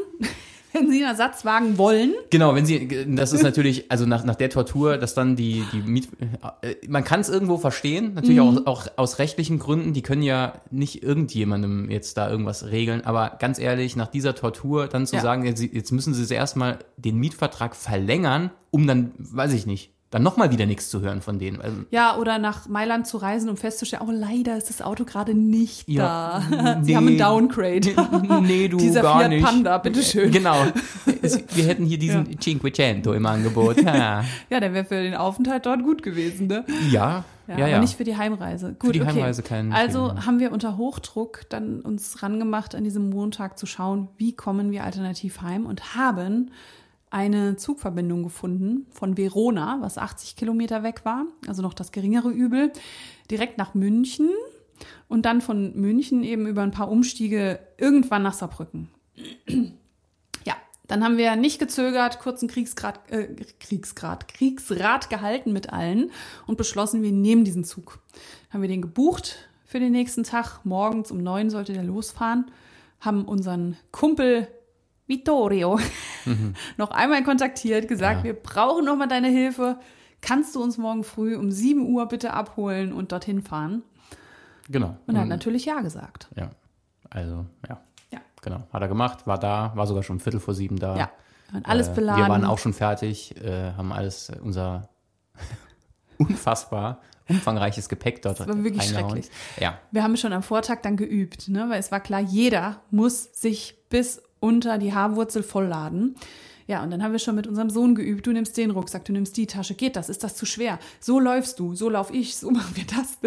wenn Sie einen Ersatzwagen wollen. Genau, wenn Sie, das ist natürlich, also nach, nach der Tortur, dass dann die, die Miet, äh, man kann es irgendwo verstehen, natürlich mhm. auch, auch aus rechtlichen Gründen, die können ja nicht irgendjemandem jetzt da irgendwas regeln, aber ganz ehrlich, nach dieser Tortur dann zu ja. sagen, jetzt, jetzt müssen Sie erstmal den Mietvertrag verlängern, um dann, weiß ich nicht, dann nochmal wieder nichts zu hören von denen. Also, ja, oder nach Mailand zu reisen, um festzustellen, oh, leider ist das Auto gerade nicht ja, da. Sie haben einen Downgrade. Nee, du Dieser gar Fiat nicht. Panda, bitteschön. Genau. Wir hätten hier diesen ja. Cinquecento im Angebot. Ja, ja der wäre für den Aufenthalt dort gut gewesen, ne? Ja. Ja, ja, aber nicht für die Heimreise. Gut, für die okay. Heimreise kein Also Thema. haben wir unter Hochdruck dann uns rangemacht, an diesem Montag zu schauen, wie kommen wir alternativ heim und haben eine Zugverbindung gefunden von Verona, was 80 Kilometer weg war, also noch das geringere Übel, direkt nach München und dann von München eben über ein paar Umstiege irgendwann nach Saarbrücken. ja, dann haben wir nicht gezögert, kurzen Kriegsgrad, äh, Kriegsgrad, Kriegsrat gehalten mit allen und beschlossen, wir nehmen diesen Zug. Haben wir den gebucht für den nächsten Tag. Morgens um neun sollte der losfahren. Haben unseren Kumpel Vittorio mhm. noch einmal kontaktiert, gesagt, ja. wir brauchen noch mal deine Hilfe. Kannst du uns morgen früh um 7 Uhr bitte abholen und dorthin fahren? Genau. Und er hat natürlich Ja gesagt. Ja, also ja. Ja. Genau, hat er gemacht, war da, war sogar schon Viertel vor sieben da. Ja, Und alles Äh, beladen. Wir waren auch schon fertig, äh, haben alles, unser unfassbar umfangreiches Gepäck dort war wirklich reingehauen. schrecklich. Ja, Wir haben schon am Vortag dann geübt, ne? weil es war klar, jeder muss sich bis unter die Haarwurzel vollladen. Ja, und dann haben wir schon mit unserem Sohn geübt. Du nimmst den Rucksack, du nimmst die Tasche. Geht das? Ist das zu schwer? So läufst du, so lauf ich, so machen wir das.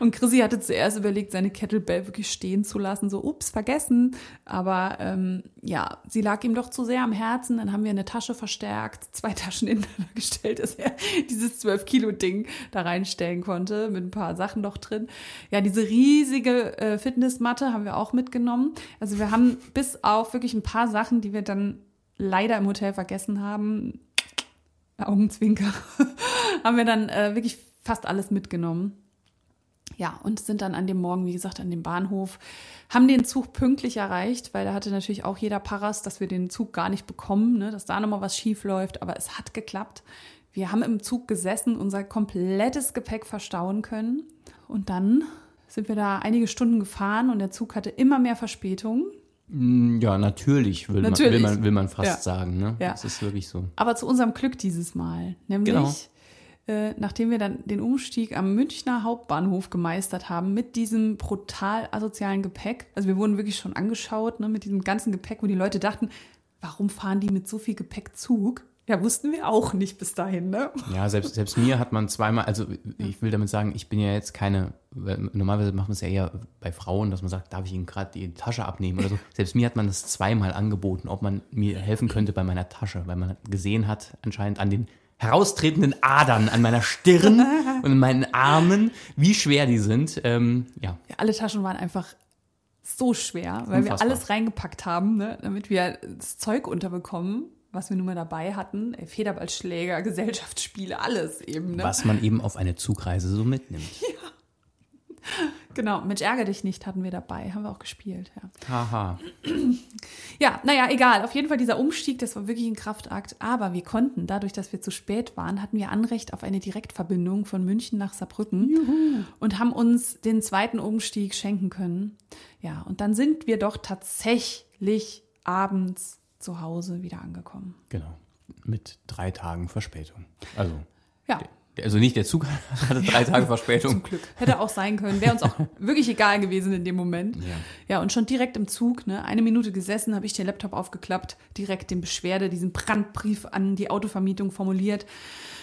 Und Chrissy hatte zuerst überlegt, seine Kettlebell wirklich stehen zu lassen. So, ups, vergessen. Aber ähm, ja, sie lag ihm doch zu sehr am Herzen. Dann haben wir eine Tasche verstärkt, zwei Taschen ineinander gestellt, dass er dieses 12-Kilo-Ding da reinstellen konnte, mit ein paar Sachen noch drin. Ja, diese riesige äh, Fitnessmatte haben wir auch mitgenommen. Also wir haben bis auf wirklich ein paar Sachen, die wir dann leider im Hotel vergessen haben, Augenzwinker, haben wir dann äh, wirklich fast alles mitgenommen. Ja, und sind dann an dem Morgen, wie gesagt, an dem Bahnhof, haben den Zug pünktlich erreicht, weil da hatte natürlich auch jeder Paras, dass wir den Zug gar nicht bekommen, ne, dass da nochmal was schief läuft, aber es hat geklappt. Wir haben im Zug gesessen, unser komplettes Gepäck verstauen können und dann sind wir da einige Stunden gefahren und der Zug hatte immer mehr Verspätung. Mm, ja, natürlich, will, Natürlich. Man, will, man, will man fast Ja. sagen. Ne? Ja. Das ist wirklich so. Aber zu unserem Glück dieses Mal. Nämlich, Genau. äh, nachdem wir dann den Umstieg am Münchner Hauptbahnhof gemeistert haben, mit diesem brutal asozialen Gepäck. Also wir wurden wirklich schon angeschaut, ne, mit diesem ganzen Gepäck, wo die Leute dachten, warum fahren die mit so viel Gepäck Zug? Ja, wussten wir auch nicht bis dahin, ne? Ja, selbst, selbst mir hat man zweimal, also ich will damit sagen, ich bin ja jetzt keine, normalerweise macht man es ja eher bei Frauen, dass man sagt, darf ich Ihnen gerade die Tasche abnehmen oder so. Selbst mir hat man das zweimal angeboten, ob man mir helfen könnte bei meiner Tasche, weil man gesehen hat anscheinend an den heraustretenden Adern an meiner Stirn und in meinen Armen, wie schwer die sind. Ähm, ja, Ja, alle Taschen waren einfach so schwer, weil wir Unfassbar. alles reingepackt haben, ne, damit wir das Zeug unterbekommen, was wir nun mal dabei hatten. Äh, Federballschläger, Gesellschaftsspiele, alles eben. Ne? was man eben auf eine Zugreise so mitnimmt. Genau, Mensch, ärger dich nicht hatten wir dabei, haben wir auch gespielt. Ja, Haha. ja naja, egal. Auf jeden Fall dieser Umstieg, das war wirklich ein Kraftakt. Aber wir konnten, dadurch, dass wir zu spät waren, hatten wir Anrecht auf eine Direktverbindung von München nach Saarbrücken und haben uns den zweiten Umstieg schenken können. Ja, und dann sind wir doch tatsächlich abends zu Hause wieder angekommen. Genau. Mit drei Tagen Verspätung. Also, Ja. also nicht der Zug hatte drei Tage Verspätung. Zum Glück. Hätte auch sein können. Wäre uns auch wirklich egal gewesen in dem Moment. Ja. Ja, und schon direkt im Zug, ne, eine Minute gesessen, habe ich den Laptop aufgeklappt, direkt den Beschwerde, diesen Brandbrief an die Autovermietung formuliert.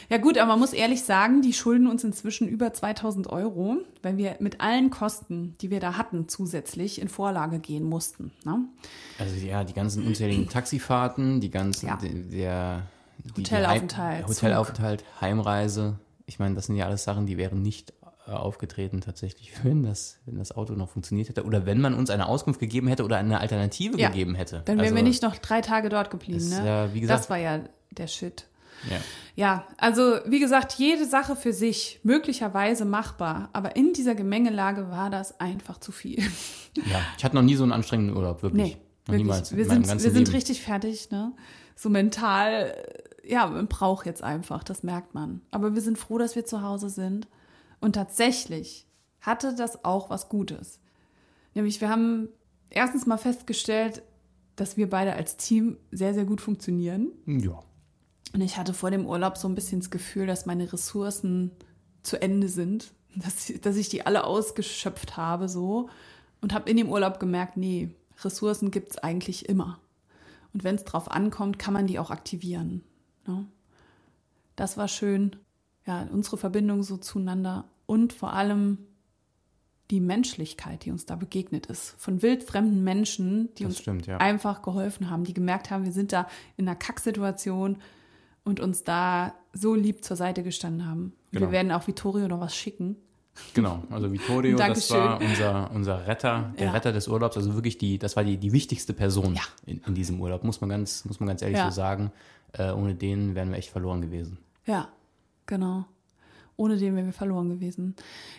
Ja gut, aber man muss ehrlich sagen, die schulden uns inzwischen über 2000 Euro, weil wir mit allen Kosten, die wir da hatten, zusätzlich in Vorlage gehen mussten. Ne? Also ja, die ganzen unzähligen Taxifahrten, die ganzen, Ja. der die, Hotelaufenthalt, die Heim, Hotelaufenthalt, Heimreise. Ich meine, das sind ja alles Sachen, die wären nicht äh, aufgetreten tatsächlich, wenn das, wenn das Auto noch funktioniert hätte oder wenn man uns eine Auskunft gegeben hätte oder eine Alternative Ja. gegeben hätte. Dann wären Also, wir nicht noch drei Tage dort geblieben. ist Ne? ja, gesagt- das war ja der Shit. Ja. Ja, also wie gesagt, jede Sache für sich möglicherweise machbar, aber in dieser Gemengelage war das einfach zu viel. ja, ich hatte noch nie so einen anstrengenden Urlaub, wirklich. Nee, wirklich. niemals. Wir sind, wir sind Leben. richtig fertig, ne? So mental, ja, man braucht jetzt einfach, das merkt man. Aber wir sind froh, dass wir zu Hause sind. Und tatsächlich hatte das auch was Gutes. Nämlich, wir haben erstens mal festgestellt, dass wir beide als Team sehr, sehr gut funktionieren. Ja. Und ich hatte vor dem Urlaub so ein bisschen das Gefühl, dass meine Ressourcen zu Ende sind, dass, dass ich die alle ausgeschöpft habe so und habe in dem Urlaub gemerkt, nee, Ressourcen gibt es eigentlich immer. Und wenn es drauf ankommt, kann man die auch aktivieren. Ne? Das war schön, ja, unsere Verbindung so zueinander und vor allem die Menschlichkeit, die uns da begegnet ist. Von wildfremden Menschen, die Das uns stimmt, ja. einfach geholfen haben, die gemerkt haben, wir sind da in einer Kacksituation und uns da so lieb zur Seite gestanden haben. Genau. Wir werden auch Vittorio noch was schicken. Genau, also Vittorio, das war unser, unser Retter, der Ja. Retter des Urlaubs, also wirklich die, das war die, die wichtigste Person Ja. in, in diesem Urlaub, muss man ganz, muss man ganz ehrlich Ja. so sagen. Äh, ohne den wären wir echt verloren gewesen. Ja, genau. Ohne den wären wir verloren gewesen.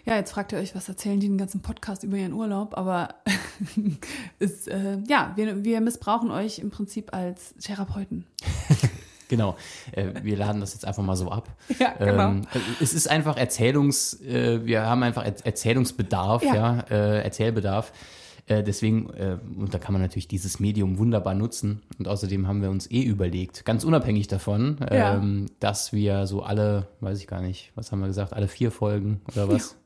Ja, jetzt fragt ihr euch, was erzählen die den ganzen Podcast über ihren Urlaub? Aber ist, äh, ja, wir, wir missbrauchen euch im Prinzip als Therapeuten. Genau, äh, wir laden das jetzt einfach mal so ab. Ja, genau. Ähm, es ist einfach Erzählungs, äh, wir haben einfach Er- Erzählungsbedarf, ja, Ja. äh, Erzählbedarf. Äh, deswegen, äh, und da kann man natürlich dieses Medium wunderbar nutzen. Und außerdem haben wir uns eh überlegt, ganz unabhängig davon, Ja. ähm, dass wir so alle, weiß ich gar nicht, was haben wir gesagt, alle vier Folgen oder was,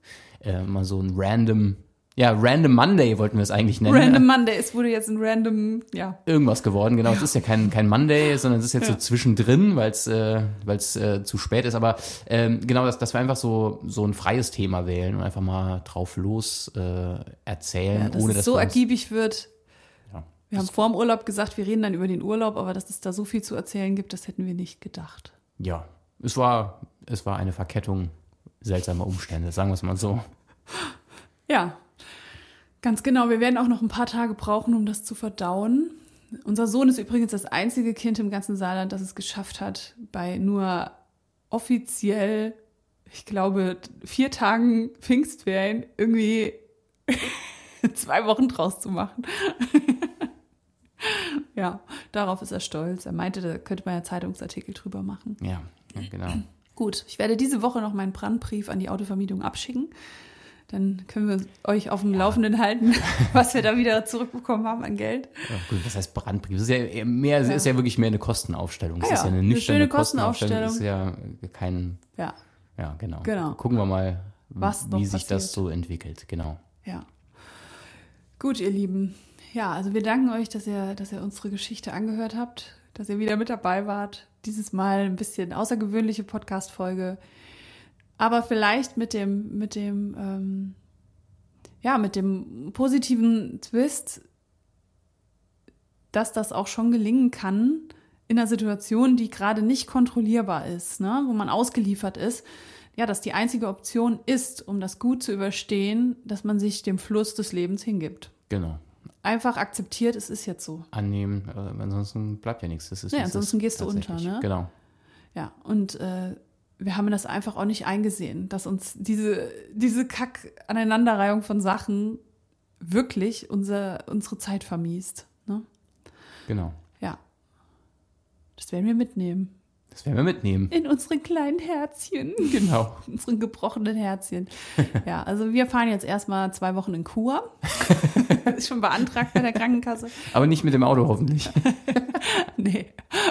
äh, mal so ein random, ja, Random Monday wollten wir es eigentlich nennen. Random Monday, es wurde jetzt ein random, ja. irgendwas geworden. Genau, es ist ja kein, kein Monday, sondern es ist jetzt so zwischendrin, weil es äh, weil's, äh, zu spät ist. Aber ähm, genau, dass, dass wir einfach so, so ein freies Thema wählen und einfach mal drauf los äh, erzählen, ja dass ohne es dass so wir uns, ergiebig wird. Ja. Wir haben vor dem Urlaub gesagt, wir reden dann über den Urlaub, aber dass es da so viel zu erzählen gibt, das hätten wir nicht gedacht. Ja, es war, es war eine Verkettung seltsamer Umstände, sagen wir es mal so. Ja, ganz genau. Wir werden auch noch ein paar Tage brauchen, um das zu verdauen. Unser Sohn ist übrigens das einzige Kind im ganzen Saarland, das es geschafft hat, bei nur offiziell, ich glaube, vier Tagen Pfingstferien irgendwie zwei Wochen draus zu machen. ja, darauf ist er stolz. Er meinte, da könnte man ja Zeitungsartikel drüber machen. Ja, ja genau. Gut, ich werde diese Woche noch meinen Brandbrief an die Autovermietung abschicken. Dann können wir euch auf dem Laufenden halten, was wir da wieder zurückbekommen haben an Geld. Ja, gut, was heißt Brandbrief? Das ist ja mehr, Ja. ist ja wirklich mehr eine Kostenaufstellung. Das Ah ist ja ja, eine eine nüchterne schöne Kostenaufstellung. Das ist ja kein, Ja, ja, genau. Genau. Gucken wir mal, Was wie sich das passiert. so entwickelt. Genau. ja. Gut, ihr Lieben. Ja, also wir danken euch, dass ihr, dass ihr unsere Geschichte angehört habt, dass ihr wieder mit dabei wart. Dieses Mal ein bisschen außergewöhnliche Podcast-Folge. Aber vielleicht mit dem, mit dem, ähm, ja, mit dem positiven Twist, dass das auch schon gelingen kann in einer Situation, die gerade nicht kontrollierbar ist, ne? wo man ausgeliefert ist. Ja, dass die einzige Option ist, um das gut zu überstehen, dass man sich dem Fluss des Lebens hingibt. Genau. Einfach akzeptiert, es ist jetzt so. Annehmen, äh, ansonsten bleibt ja nichts. Das ist, Ja, ansonsten gehst du unter, ne? Genau. Ja, und äh, wir haben das einfach auch nicht eingesehen, dass uns diese, diese Kack-Aneinanderreihung von Sachen wirklich unser, unsere Zeit vermiest. Ne? Genau. Ja. Das werden wir mitnehmen. Das werden wir mitnehmen. In unseren kleinen Herzchen. Genau. unseren gebrochenen Herzchen. Ja, also wir fahren jetzt erstmal zwei Wochen in Kur. ist schon beantragt bei der Krankenkasse. Aber nicht mit dem Auto hoffentlich. Nee.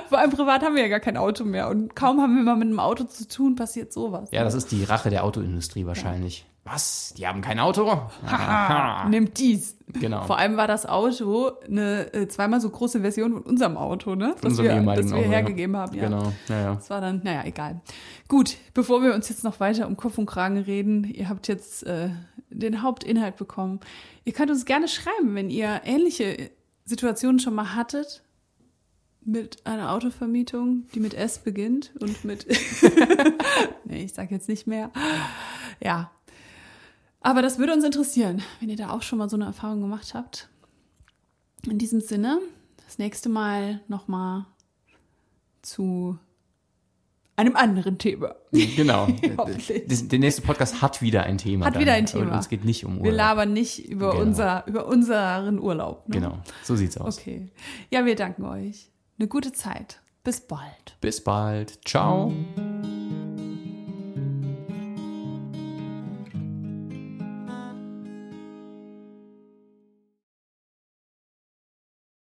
Vor allem privat haben wir ja gar kein Auto mehr. Und kaum haben wir mal mit einem Auto zu tun, passiert sowas. Ja, das ist die Rache der Autoindustrie wahrscheinlich. Was? Die haben kein Auto? Nimmt dies. Genau. Vor allem war das Auto eine äh, zweimal so große Version von unserem Auto, ne? Das unserem wir, ehemaligen das wir Auto, ja. hergegeben haben. Ja. Genau. Ja, ja. Das war dann, naja, egal. Gut, bevor wir uns jetzt noch weiter um Kopf und Kragen reden, ihr habt jetzt äh, den Hauptinhalt bekommen. Ihr könnt uns gerne schreiben, wenn ihr ähnliche Situationen schon mal hattet mit einer Autovermietung, die mit S beginnt und mit, nee, ich sag jetzt nicht mehr. Ja. Aber das würde uns interessieren, wenn ihr da auch schon mal so eine Erfahrung gemacht habt. In diesem Sinne, das nächste Mal nochmal zu einem anderen Thema. Genau. Der nächste Podcast hat wieder ein Thema. Hat dann. wieder ein Und Thema. uns geht nicht um Wir Urlaub. labern nicht über, Genau. unser, über unseren Urlaub. Ne? Genau. So sieht's aus. Okay. Ja, wir danken euch. Eine gute Zeit. Bis bald. Bis bald. Ciao.